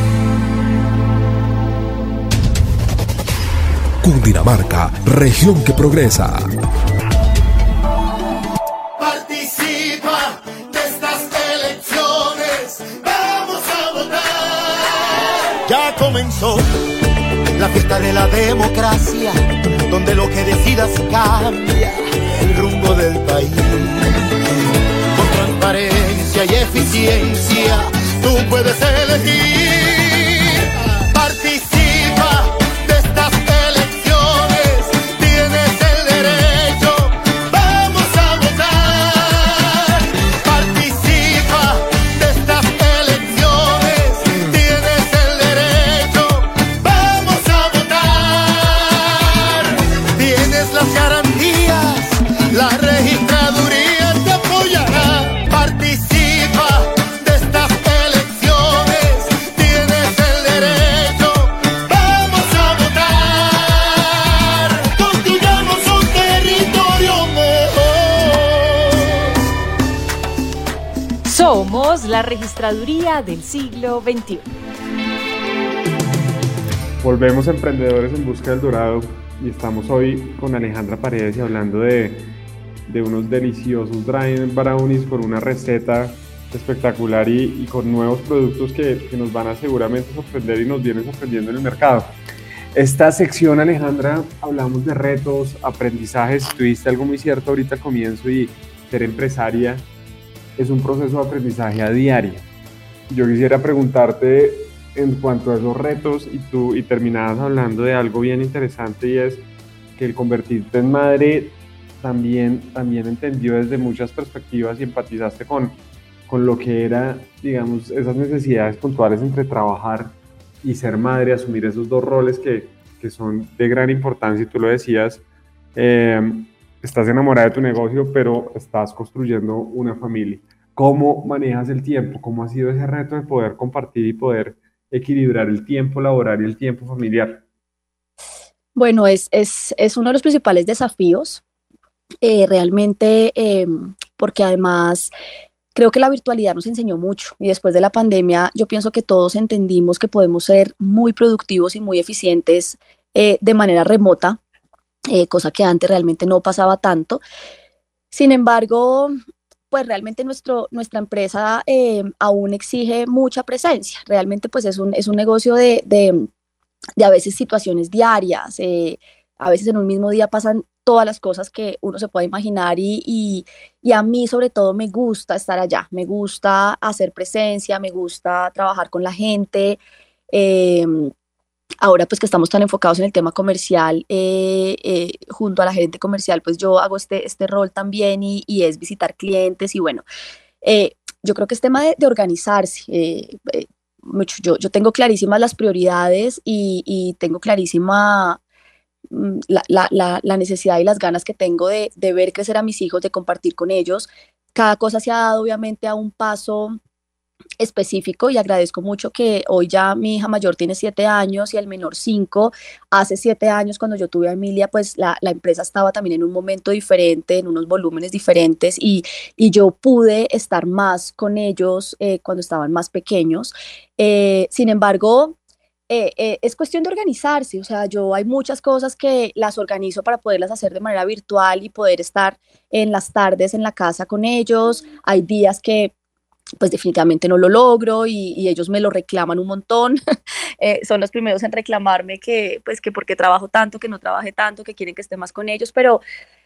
Cundinamarca, región que progresa. Participa de estas elecciones, vamos a votar. Ya comenzó la fiesta de la democracia, donde lo que decidas cambia el rumbo del país. Con transparencia y eficiencia, tú puedes elegir registraduría del siglo XXI. Volvemos a Emprendedores en Busca del Dorado y estamos hoy con Alejandra Paredes hablando de, de unos deliciosos dry brownies con una receta espectacular y, con nuevos productos que, que, nos van a seguramente sorprender y nos vienen sorprendiendo en el mercado. Esta sección, Alejandra, hablamos de retos, aprendizajes. Tuviste algo muy cierto ahorita al comienzo y ser empresaria es un proceso de aprendizaje a diario. yo quisiera preguntarte en cuanto a esos retos y tú y terminabas hablando de algo bien interesante y es que el convertirte en madre también, también entendió desde muchas perspectivas y empatizaste con, con lo que era, digamos, esas necesidades puntuales entre trabajar y ser madre, asumir esos dos roles que, que son de gran importancia y tú lo decías, eh, estás enamorada de tu negocio, pero estás construyendo una familia. ¿Cómo manejas el tiempo? ¿Cómo ha sido ese reto de poder compartir y poder equilibrar el tiempo laboral y el tiempo familiar? Bueno, es, es, es uno de los principales desafíos, eh, realmente, eh, porque además creo que la virtualidad nos enseñó mucho y después de la pandemia yo pienso que todos entendimos que podemos ser muy productivos y muy eficientes eh, de manera remota, cosa que antes realmente no pasaba tanto. Sin embargo, pues realmente nuestro, nuestra empresa eh, aún exige mucha presencia. Realmente pues es un, es un negocio de, de, de a veces situaciones diarias, eh, a veces en un mismo día pasan todas las cosas que uno se puede imaginar y, y, y, a mí sobre todo me gusta estar allá, me gusta hacer presencia, me gusta trabajar con la gente. Eh, ahora pues que estamos tan enfocados en el tema comercial, eh, eh, junto a la gerente comercial, pues yo hago este, este rol también y, y es visitar clientes y bueno, eh, yo creo que es tema de, organizarse. mucho, yo, yo tengo clarísimas las prioridades y, y tengo clarísima mm, la, la, la, necesidad y las ganas que tengo de, de ver crecer a mis hijos, de compartir con ellos. Cada cosa se ha dado obviamente a un paso específico y agradezco mucho que hoy ya mi hija mayor tiene siete años y el menor cinco. Hace siete años cuando yo tuve a Emilia, pues la, la empresa estaba también en un momento diferente, en unos volúmenes diferentes y, y yo pude estar más con ellos eh, cuando estaban más pequeños. Eh, sin embargo, eh, es cuestión de organizarse, o sea, yo hay muchas cosas que las organizo para poderlas hacer de manera virtual y poder estar en las tardes en la casa con ellos. Hay días que pues definitivamente no lo logro y, ellos me lo reclaman un montón. eh, son los primeros en reclamarme que, pues, que porque trabajo tanto, que no trabaje tanto, que quieren que esté más con ellos, pero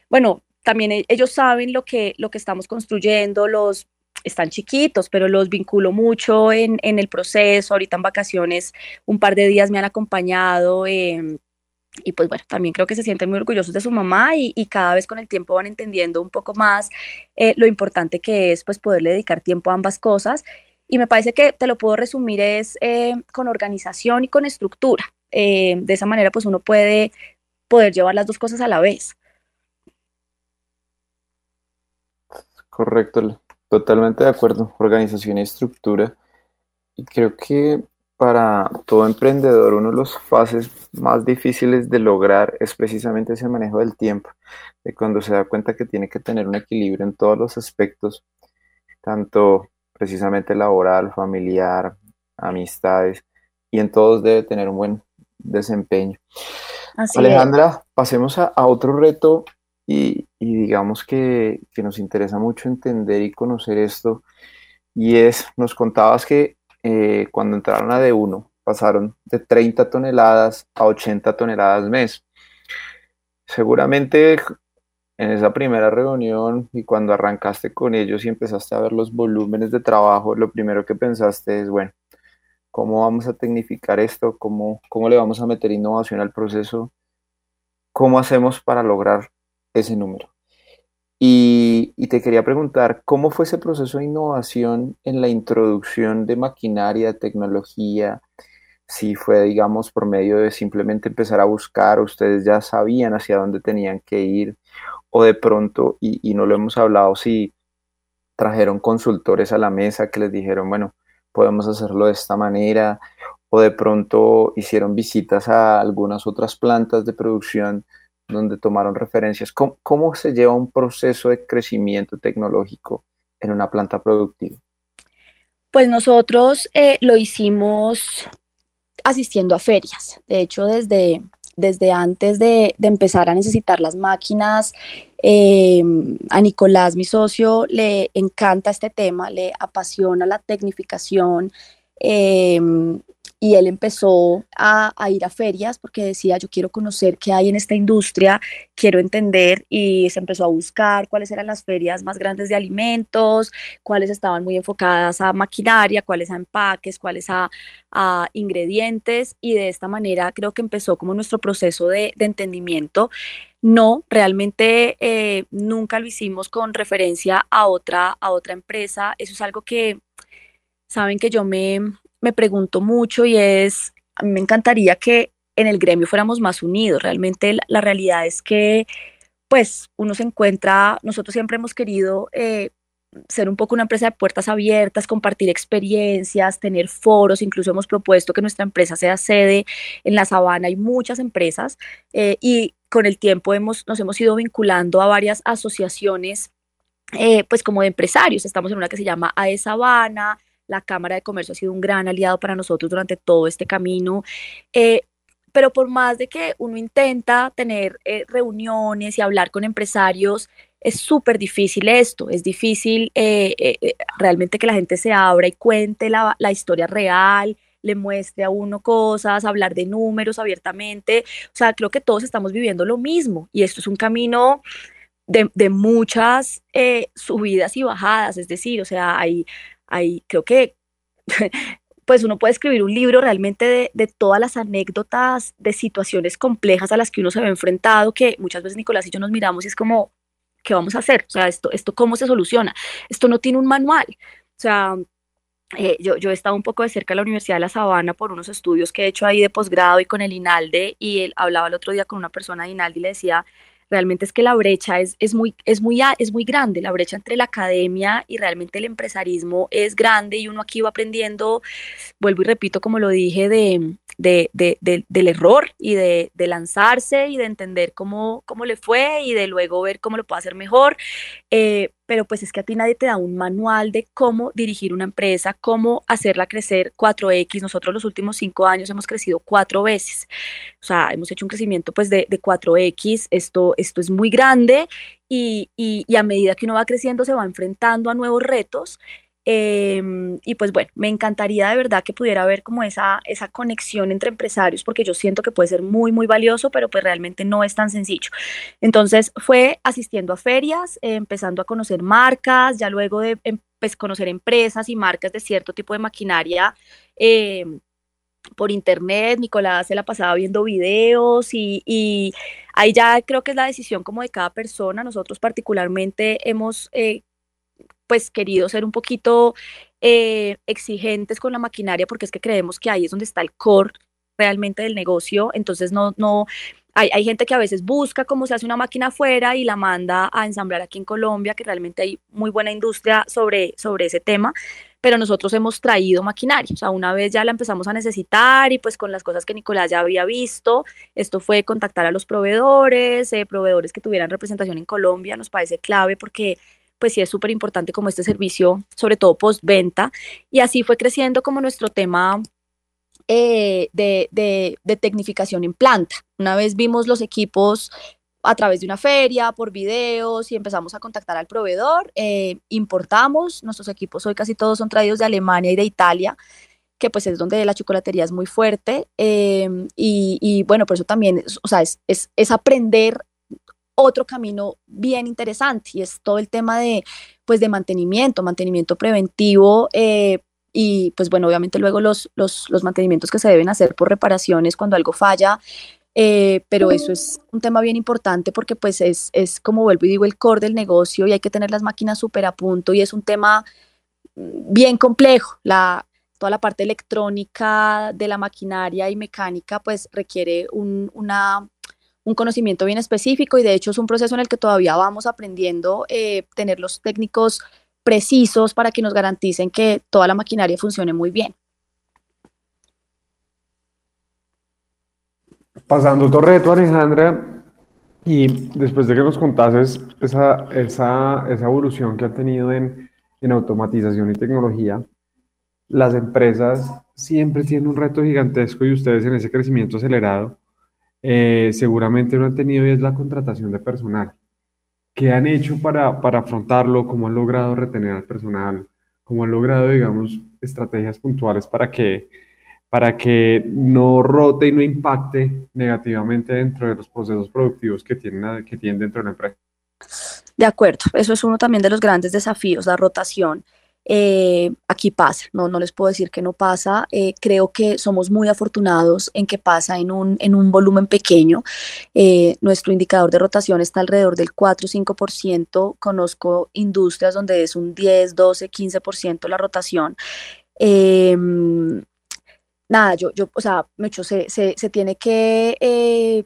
bueno, también e, ellos saben lo que, lo que estamos construyendo, los están chiquitos, pero los vinculo mucho en, en el proceso. Ahorita en vacaciones, un par de días me han acompañado. Eh, y pues bueno, también creo que se sienten muy orgullosos de su mamá y, y cada vez con el tiempo van entendiendo un poco más eh, lo importante que es pues poderle dedicar tiempo a ambas cosas. Y me parece que te lo puedo resumir es eh, con organización y con estructura. Eh, de esa manera pues uno puede poder llevar las dos cosas a la vez. Correcto, totalmente de acuerdo. Organización y estructura. Y creo que para todo emprendedor, uno de los fases más difíciles de lograr es precisamente ese manejo del tiempo, de cuando se da cuenta que tiene que tener un equilibrio en todos los aspectos, tanto precisamente laboral, familiar, amistades, y en todos debe tener un buen desempeño. Alejandra, pasemos a, otro reto y, y digamos que, que nos interesa mucho entender y conocer esto, y es, nos contabas que eh, cuando entraron a D1, pasaron de 30 toneladas a 80 toneladas mes. Seguramente en esa primera reunión y cuando arrancaste con ellos y empezaste a ver los volúmenes de trabajo, lo primero que pensaste es, bueno, ¿cómo vamos a tecnificar esto? ¿Cómo, cómo le vamos a meter innovación al proceso? ¿Cómo hacemos para lograr ese número? Y, te quería preguntar, ¿cómo fue ese proceso de innovación en la introducción de maquinaria, tecnología? Si fue, digamos, por medio de simplemente empezar a buscar, ustedes ya sabían hacia dónde tenían que ir, o de pronto, y, y no lo hemos hablado, si trajeron consultores a la mesa que les dijeron, bueno, podemos hacerlo de esta manera, o de pronto hicieron visitas a algunas otras plantas de producción donde tomaron referencias. ¿Cómo, se lleva un proceso de crecimiento tecnológico en una planta productiva? Pues nosotros eh, lo hicimos asistiendo a ferias. De hecho, desde, desde antes de, empezar a necesitar las máquinas, em, a Nicolás, mi socio, le encanta este tema, le apasiona la tecnificación. Em, y él empezó a, ir a ferias porque decía, yo quiero conocer qué hay en esta industria, quiero entender y se empezó a buscar cuáles eran las ferias más grandes de alimentos, cuáles estaban muy enfocadas a maquinaria, cuáles a empaques, cuáles a, ingredientes y de esta manera creo que empezó como nuestro proceso de, entendimiento. No, realmente eh, nunca lo hicimos con referencia a otra, a otra empresa. Eso es algo que saben que yo me, me pregunto mucho y es, a mí me encantaría que en el gremio fuéramos más unidos. Realmente la, realidad es que, pues, uno se encuentra, nosotros siempre hemos querido eh, ser un poco una empresa de puertas abiertas, compartir experiencias, tener foros, incluso hemos propuesto que nuestra empresa sea sede en la sabana, hay muchas empresas eh, y con el tiempo hemos, nos hemos ido vinculando a varias asociaciones, eh, pues como de empresarios, estamos en una que se llama AE Sabana, la Cámara de Comercio ha sido un gran aliado para nosotros durante todo este camino. Eh, pero por más de que uno intenta tener eh, reuniones y hablar con empresarios, es súper difícil esto, es difícil eh, realmente que la gente se abra y cuente la, historia real, le muestre a uno cosas, hablar de números abiertamente. O sea, creo que todos estamos viviendo lo mismo y esto es un camino de, de muchas subidas y bajadas, es decir, o sea, hay, ahí creo que pues uno puede escribir un libro realmente de, todas las anécdotas, de situaciones complejas a las que uno se ve enfrentado, que muchas veces Nicolás y yo nos miramos y es como, ¿qué vamos a hacer? O sea, esto, esto ¿cómo se soluciona? Esto no tiene un manual. O sea, eh, yo, yo, he estado un poco de cerca de la Universidad de La Sabana por unos estudios que he hecho ahí de posgrado y con el INALDE, y él hablaba el otro día con una persona de INALDE y le decía, realmente es que la brecha es, es, muy, es, muy, es muy grande, la brecha entre la academia y realmente el empresarismo es grande y uno aquí va aprendiendo, vuelvo y repito como lo dije, de, de, de, del error y de, lanzarse y de entender cómo, cómo le fue y de luego ver cómo lo puede hacer mejor. Eh, pero pues es que a ti nadie te da un manual de cómo dirigir una empresa, cómo hacerla crecer 4X. Nosotros los últimos cinco años hemos crecido cuatro veces. O sea, hemos hecho un crecimiento pues de, de 4X. Esto, esto es muy grande y, y, y a medida que uno va creciendo se va enfrentando a nuevos retos Em, y pues bueno, me encantaría de verdad que pudiera haber como esa, esa conexión entre empresarios, porque yo siento que puede ser muy, muy valioso, pero pues realmente no es tan sencillo. Entonces fue asistiendo a ferias, empezando a conocer marcas, ya luego de em, pues, conocer empresas y marcas de cierto tipo de maquinaria. Em, por internet, Nicolás se la pasaba viendo videos y, y, ahí ya creo que es la decisión como de cada persona. Nosotros particularmente hemos eh, pues querido ser un poquito eh, exigentes con la maquinaria porque es que creemos que ahí es donde está el core realmente del negocio, entonces no, no, hay, hay, gente que a veces busca cómo se hace una máquina afuera y la manda a ensamblar aquí en Colombia, que realmente hay muy buena industria sobre, sobre ese tema, pero nosotros hemos traído maquinaria, o sea, una vez ya la empezamos a necesitar y pues con las cosas que Nicolás ya había visto, esto fue contactar a los proveedores, eh, proveedores que tuvieran representación en Colombia, nos parece clave porque pues sí es súper importante como este servicio, sobre todo postventa. Y así fue creciendo como nuestro tema eh, de, de, tecnificación en planta. Una vez vimos los equipos a través de una feria, por videos y empezamos a contactar al proveedor, eh, importamos, nuestros equipos hoy casi todos son traídos de Alemania y de Italia, que pues es donde la chocolatería es muy fuerte eh, y, y, bueno, por eso también, o sea, es, es, es aprender otro camino bien interesante y es todo el tema de, pues, de mantenimiento, mantenimiento preventivo eh, y pues bueno, obviamente luego los, los, los, mantenimientos que se deben hacer por reparaciones cuando algo falla, eh, pero eso es un tema bien importante porque pues es, es como vuelvo y digo el core del negocio y hay que tener las máquinas súper a punto y es un tema bien complejo. La, toda la parte electrónica de la maquinaria y mecánica pues requiere un, una un conocimiento bien específico y de hecho es un proceso en el que todavía vamos aprendiendo eh, tener los técnicos precisos para que nos garanticen que toda la maquinaria funcione muy bien. Pasando otro reto, Alejandra, y después de que nos contases esa, esa, esa evolución que ha tenido en, en automatización y tecnología, las empresas siempre tienen un reto gigantesco y ustedes en ese crecimiento acelerado eh, seguramente no han tenido y es la contratación de personal. ¿Qué han hecho para, para afrontarlo? ¿Cómo han logrado retener al personal? ¿Cómo han logrado, digamos, estrategias puntuales para que para que no rote y no impacte negativamente dentro de los procesos productivos que tienen, que tienen dentro de la empresa. De acuerdo, eso es uno también de los grandes desafíos, la rotación. Eh, aquí pasa, no, no les puedo decir que no pasa. Eh, creo que somos muy afortunados en que pasa en un, en un volumen pequeño. Eh, nuestro indicador de rotación está alrededor del 4 5%. Conozco industrias donde es un 10, 12, 15% la rotación. Em, nada, yo, yo, o sea, mucho se, se, se tiene que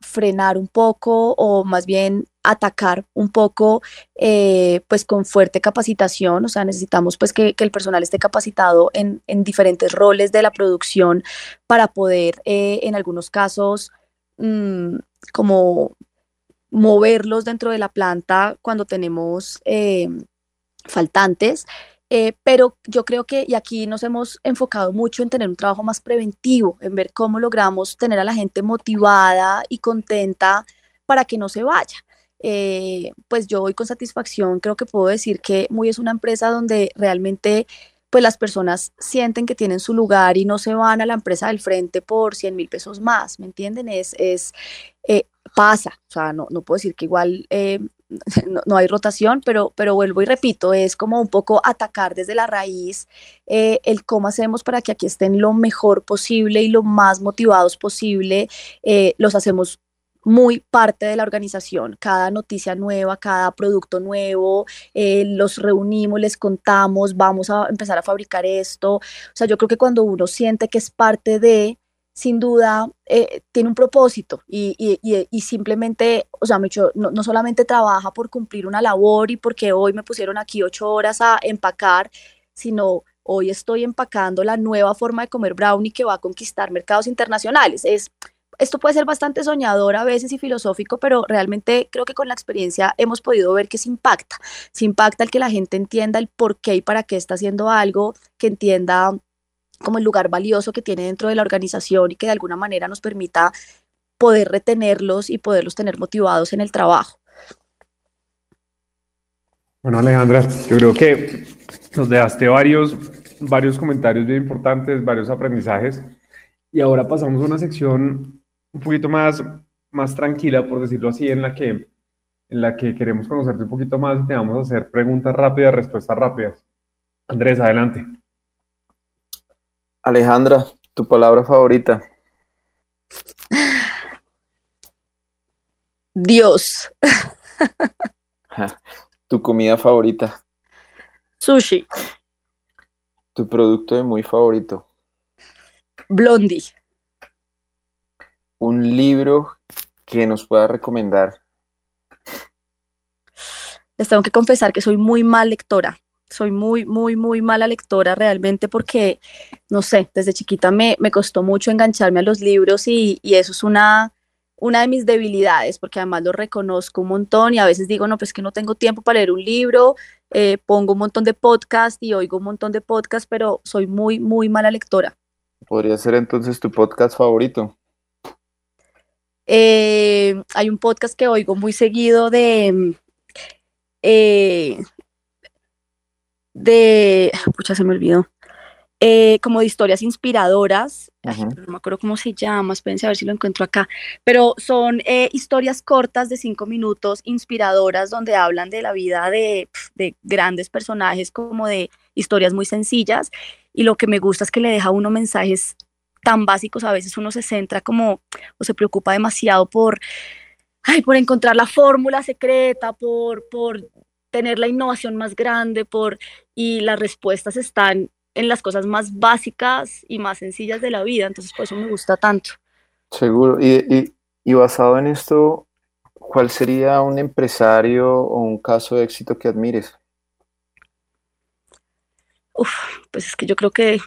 frenar un poco o más bien atacar un poco eh, pues con fuerte capacitación, o sea, necesitamos pues que, el personal esté capacitado en, diferentes roles de la producción para poder eh, en algunos casos mm, como moverlos dentro de la planta cuando tenemos eh, pero yo creo que, y aquí nos hemos enfocado mucho en tener un trabajo más preventivo, en ver cómo logramos tener a la gente motivada y contenta para que no se vaya. Eh, pues yo hoy con satisfacción creo que puedo decir que Muy es una empresa donde realmente pues las personas sienten que tienen su lugar y no se van a la empresa del frente por 100 mil pesos más, ¿me entienden? Es, es eh, pasa, o sea, no, no puedo decir que igual eh, no, hay rotación, pero, pero vuelvo y repito, es como un poco atacar desde la raíz el cómo hacemos para que aquí estén lo mejor posible y lo más motivados posible, los hacemos muy parte de la organización. Cada noticia nueva, cada producto nuevo, eh, los reunimos, les contamos, vamos a empezar a fabricar esto. O sea, yo creo que cuando uno siente que es parte de, sin duda, eh, tiene un propósito y, y, simplemente, o sea, no, no solamente trabaja por cumplir una labor y porque hoy me pusieron aquí ocho horas a empacar, sino hoy estoy empacando la nueva forma de comer brownie que va a conquistar mercados internacionales. Es esto puede ser bastante soñador a veces y filosófico, pero realmente creo que con la experiencia hemos podido ver que se impacta. Se impacta el que la gente entienda el por qué y para qué está haciendo algo, que entienda como el lugar valioso que tiene dentro de la organización y que de alguna manera nos permita poder retenerlos y poderlos tener motivados en el trabajo. Bueno, Alejandra, yo creo que nos dejaste varios, varios comentarios bien importantes, varios aprendizajes. Y ahora pasamos a una sección un poquito más, más tranquila, por decirlo así, en la que, en la que queremos conocerte un poquito más y te vamos a hacer preguntas rápidas, respuestas rápidas. Andrés, adelante. Alejandra, tu palabra favorita. Dios. tu comida favorita. Sushi. Tu producto de muy favorito. Blondie un libro que nos pueda recomendar. Les tengo que confesar que soy muy mal lectora. Soy muy, muy, muy mala lectora realmente porque, no sé, desde chiquita me, me costó mucho engancharme a los libros y, y eso es una, una de mis debilidades, porque además lo reconozco un montón y a veces digo, no, pues que no tengo tiempo para leer un libro, eh, pongo un montón de podcast y oigo un montón de podcast, pero soy muy, muy mala lectora. Podría ser entonces tu podcast favorito. Eh, hay un podcast que oigo muy seguido de, eh, de, pucha, se me olvidó, eh, como de historias inspiradoras, no me acuerdo cómo se llama, espérense a ver si lo encuentro acá, pero son historias cortas de cinco minutos, inspiradoras, donde hablan de la vida de, de grandes personajes, como de historias muy sencillas, y lo que me gusta es que le deja a uno mensajes tan básicos, a veces uno se centra como o se preocupa demasiado por, ay, por encontrar la fórmula secreta, por, por tener la innovación más grande, por, y las respuestas están en las cosas más básicas y más sencillas de la vida, entonces por eso me gusta tanto. Seguro, y, y, basado en esto, ¿cuál sería un empresario o un caso de éxito que admires? Uf, pues es que yo creo que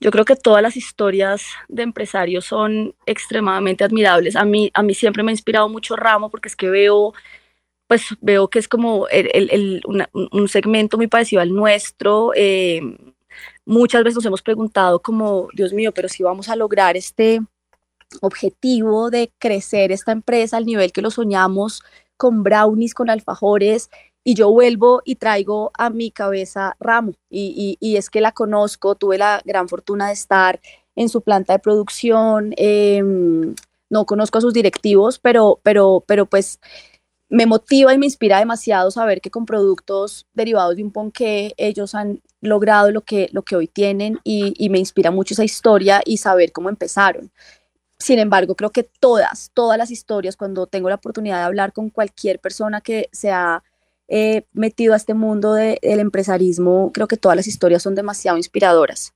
yo creo que todas las historias de empresarios son extremadamente admirables. A mí, a mí siempre me ha inspirado mucho Ramo porque es que veo, pues veo que es como el, un segmento muy parecido al nuestro. Eh, muchas veces nos hemos preguntado como, Dios mío, pero si vamos a lograr este objetivo de crecer esta empresa al nivel que lo soñamos con brownies, con alfajores, y yo vuelvo y traigo a mi cabeza Ramo y, y, es que la conozco, tuve la gran fortuna de estar en su planta de producción, em, no conozco a sus directivos, pero, pero, pero pues me motiva y me inspira demasiado saber que con productos derivados de un ponqué ellos han logrado lo que, lo que hoy tienen y, me inspira mucho esa historia y saber cómo empezaron. Sin embargo, creo que todas, todas las historias, cuando tengo la oportunidad de hablar con cualquier persona que se ha eh, metido a este mundo del empresarismo, creo que todas las historias son demasiado inspiradoras.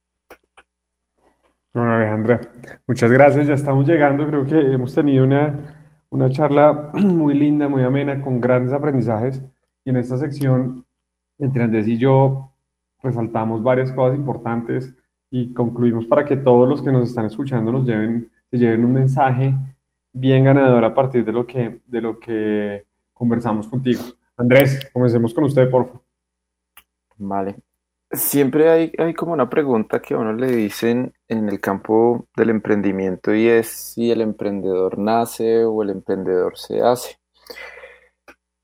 Bueno, Alejandra, muchas gracias. Ya estamos llegando. Creo que hemos tenido una, una charla muy linda, muy amena, con grandes aprendizajes. Y en esta sección, entre Andrés y yo, resaltamos varias cosas importantes y concluimos para que todos los que nos están escuchando nos lleven, se lleven un mensaje bien ganador a partir de lo que, de lo que conversamos contigo. Andrés, comencemos con usted, por favor. Vale. Siempre hay, hay como una pregunta que a uno le dicen en el campo del emprendimiento y es si el emprendedor nace o el emprendedor se hace.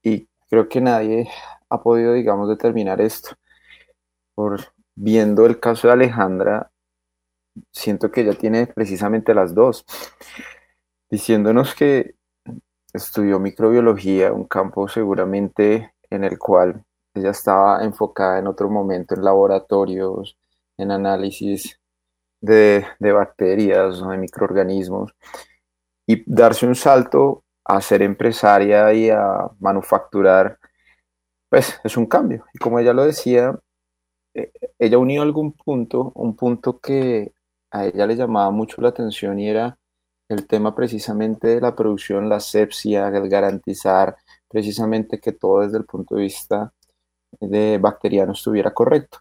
Y creo que nadie ha podido, digamos, determinar esto. Por viendo el caso de Alejandra, siento que ella tiene precisamente las dos, diciéndonos que estudió microbiología, un campo seguramente en el cual ella estaba enfocada en otro momento en laboratorios, en análisis de, bacterias o de microorganismos, y darse un salto a ser empresaria y a manufacturar, pues es un cambio. Y como ella lo decía, eh, ella unió algún punto, un punto que a ella le llamaba mucho la atención y era el tema precisamente de la producción, la asepsia, el garantizar precisamente que todo desde el punto de vista de bacteriano estuviera correcto.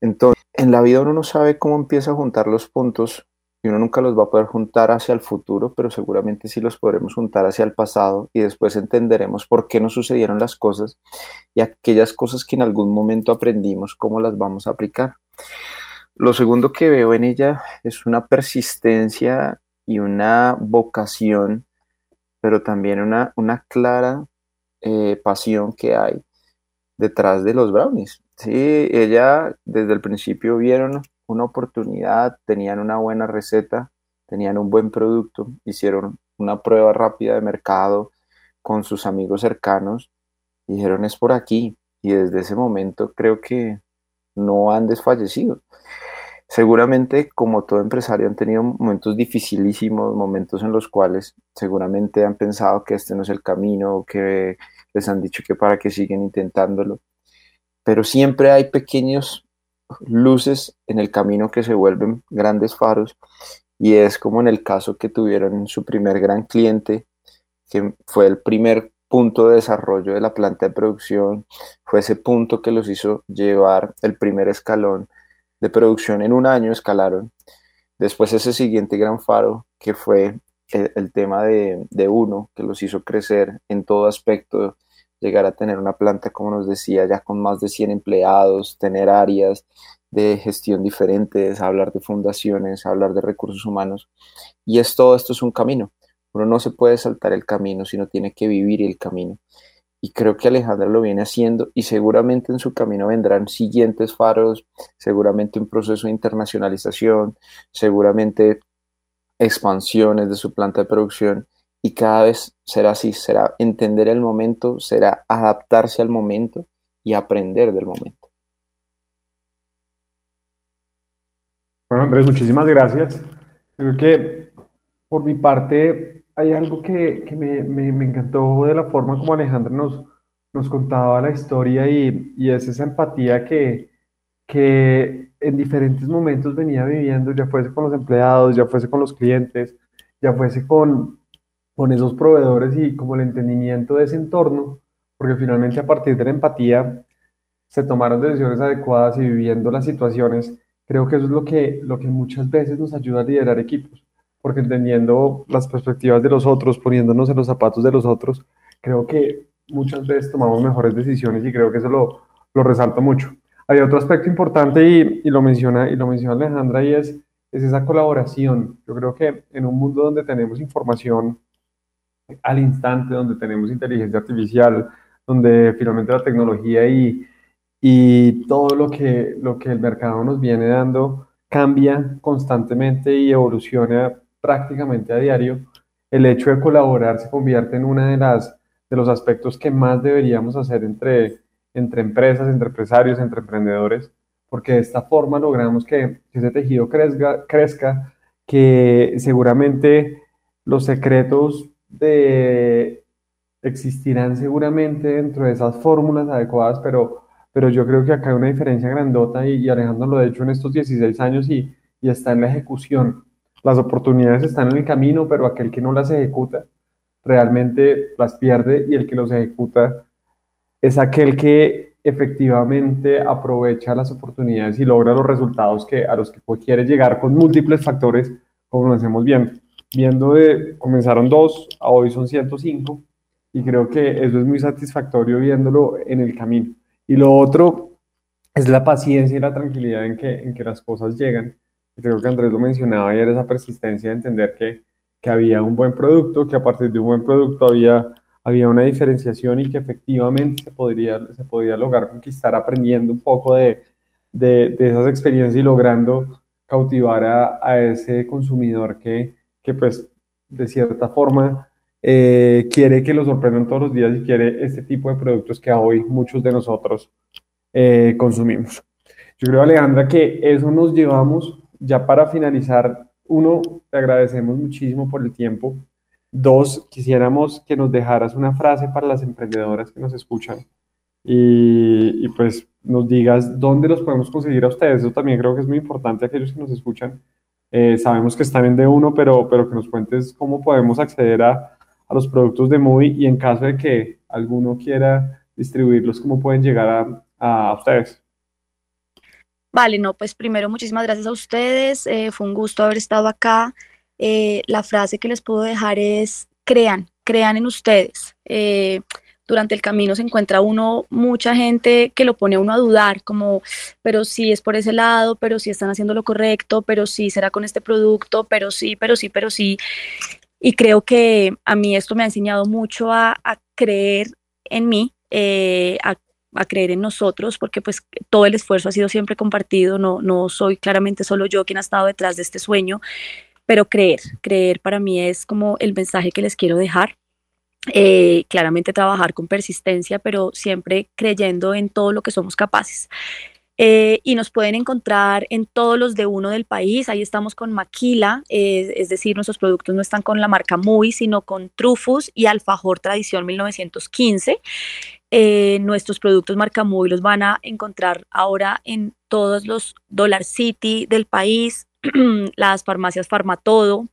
Entonces, en la vida uno no sabe cómo empieza a juntar los puntos y uno nunca los va a poder juntar hacia el futuro, pero seguramente sí los podremos juntar hacia el pasado y después entenderemos por qué nos sucedieron las cosas y aquellas cosas que en algún momento aprendimos, cómo las vamos a aplicar. Lo segundo que veo en ella es una persistencia y una vocación, pero también una, una clara eh, pasión que hay detrás de los brownies. Sí, ella desde el principio vieron una oportunidad, tenían una buena receta, tenían un buen producto, hicieron una prueba rápida de mercado con sus amigos cercanos, dijeron es por aquí y desde ese momento creo que no han desfallecido. Seguramente, como todo empresario, han tenido momentos dificilísimos, momentos en los cuales seguramente han pensado que este no es el camino, que les han dicho que para qué siguen intentándolo. Pero siempre hay pequeños luces en el camino que se vuelven grandes faros y es como en el caso que tuvieron su primer gran cliente, que fue el primer punto de desarrollo de la planta de producción, fue ese punto que los hizo llevar el primer escalón de producción en un año escalaron. Después ese siguiente gran faro, que fue el, tema de, de, uno, que los hizo crecer en todo aspecto, llegar a tener una planta, como nos decía, ya con más de 100 empleados, tener áreas de gestión diferentes, hablar de fundaciones, hablar de recursos humanos. Y es todo esto es un camino. Uno no se puede saltar el camino, sino tiene que vivir el camino y creo que Alejandra lo viene haciendo y seguramente en su camino vendrán siguientes faros, seguramente un proceso de internacionalización, seguramente expansiones de su planta de producción y cada vez será así, será entender el momento, será adaptarse al momento y aprender del momento. Bueno, Andrés, muchísimas gracias. Creo que por mi parte hay algo que, que me, me, me, encantó de la forma como Alejandra nos, nos contaba la historia y, y es esa empatía que, que en diferentes momentos venía viviendo, ya fuese con los empleados, ya fuese con los clientes, ya fuese con, con esos proveedores y como el entendimiento de ese entorno, porque finalmente a partir de la empatía se tomaron decisiones adecuadas y viviendo las situaciones, creo que eso es lo que, lo que muchas veces nos ayuda a liderar equipos porque entendiendo las perspectivas de los otros, poniéndonos en los zapatos de los otros, creo que muchas veces tomamos mejores decisiones y creo que eso lo, lo resalto mucho. Hay otro aspecto importante y, y, lo, menciona, y lo menciona Alejandra y es, es esa colaboración. Yo creo que en un mundo donde tenemos información al instante, donde tenemos inteligencia artificial, donde finalmente la tecnología y, y todo lo que, lo que el mercado nos viene dando cambia constantemente y evoluciona prácticamente a diario, el hecho de colaborar se convierte en uno de, las, de los aspectos que más deberíamos hacer entre, entre empresas, entre empresarios, entre emprendedores, porque de esta forma logramos que, ese tejido crezca, crezca, que seguramente los secretos existirán seguramente dentro de esas fórmulas adecuadas, pero, pero yo creo que acá hay una diferencia grandota y, Alejandro lo ha hecho en estos 16 años y, y está en la ejecución. Las oportunidades están en el camino, pero aquel que no las ejecuta realmente las pierde y el que los ejecuta es aquel que efectivamente aprovecha las oportunidades y logra los resultados que, a los que quiere llegar con múltiples factores, como lo hacemos viendo. Viendo de, comenzaron dos, a hoy son 105, y creo que eso es muy satisfactorio viéndolo en el camino. Y lo otro es la paciencia y la tranquilidad en que, en que las cosas llegan. creo que Andrés lo mencionaba ayer, esa persistencia de entender que, que había un buen producto, que a partir de un buen producto había había una diferenciación y que efectivamente se podría, se podía lograr conquistar aprendiendo un poco de, de, de esas experiencias y logrando cautivar a, a ese consumidor que, que, pues de cierta forma eh, quiere que lo sorprendan todos los días y quiere este tipo de productos que hoy muchos de nosotros eh, consumimos. Yo creo, Alejandra, que eso nos llevamos ya para finalizar. Uno, te agradecemos muchísimo por el tiempo Dos, quisiéramos que nos dejaras una frase para las emprendedoras que nos escuchan y, pues nos digas dónde los podemos conseguir a ustedes. Eso también creo que es muy importante aquellos que nos escuchan. Eh, sabemos que están en D1, pero, pero que nos cuentes cómo podemos acceder a, a los productos de Movie y en caso de que alguno quiera distribuirlos, cómo pueden llegar a, a ustedes. Vale, no, pues primero muchísimas gracias a ustedes. Eh, fue un gusto haber estado acá. Eh, la frase que les puedo dejar es, crean, crean en ustedes. Durante el camino se encuentra uno mucha gente que lo pone a uno a dudar, como, pero sí es por ese lado, pero sí están haciendo lo correcto, pero sí será con este producto, pero sí, pero sí, pero sí. Y creo que a mí esto me ha enseñado mucho a, creer en mí, eh, a, creer en nosotros, porque pues todo el esfuerzo ha sido siempre compartido, no, no soy claramente solo yo quien ha estado detrás de este sueño, pero creer, creer para mí es como el mensaje que les quiero dejar. Eh, claramente trabajar con persistencia, pero siempre creyendo en todo lo que somos capaces. Eh, y nos pueden encontrar en todos los de uno del país. Ahí estamos con Maquila, eh, es decir, nuestros productos no están con la marca Muy, sino con Trufus y Alfajor Tradición 1915. nuestros productos marca Muy los van a encontrar ahora en todos los Dollar City del país, las farmacias Farmatodo,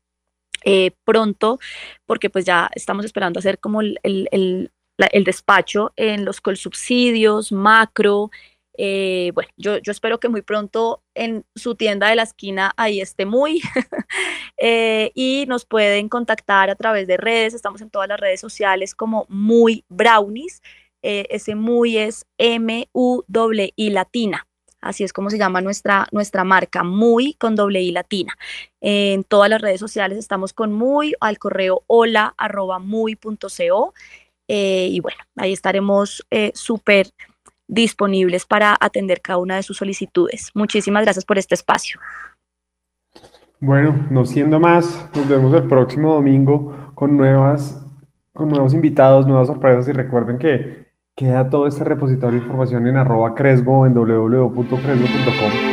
eh, pronto, porque pues ya estamos esperando hacer como el, el, despacho en los colsubsidios, macro. Eh, bueno, yo, yo, espero que muy pronto en su tienda de la esquina ahí esté muy eh, y nos pueden contactar a través de redes, estamos en todas las redes sociales como muy brownies, ese muy es M-U-I latina así es como se llama nuestra, nuestra marca, muy con doble I latina. En todas las redes sociales estamos con muy, al correo hola arroba muy.co eh, y bueno, ahí estaremos eh, súper disponibles para atender cada una de sus solicitudes. Muchísimas gracias por este espacio. Bueno, no siendo más, nos vemos el próximo domingo con nuevas, con nuevos invitados, nuevas sorpresas y recuerden que Queda todo este repositorio de información en arroba cresgo en www.cresgo.com.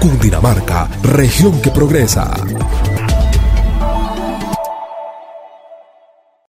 Cundinamarca, región que progresa.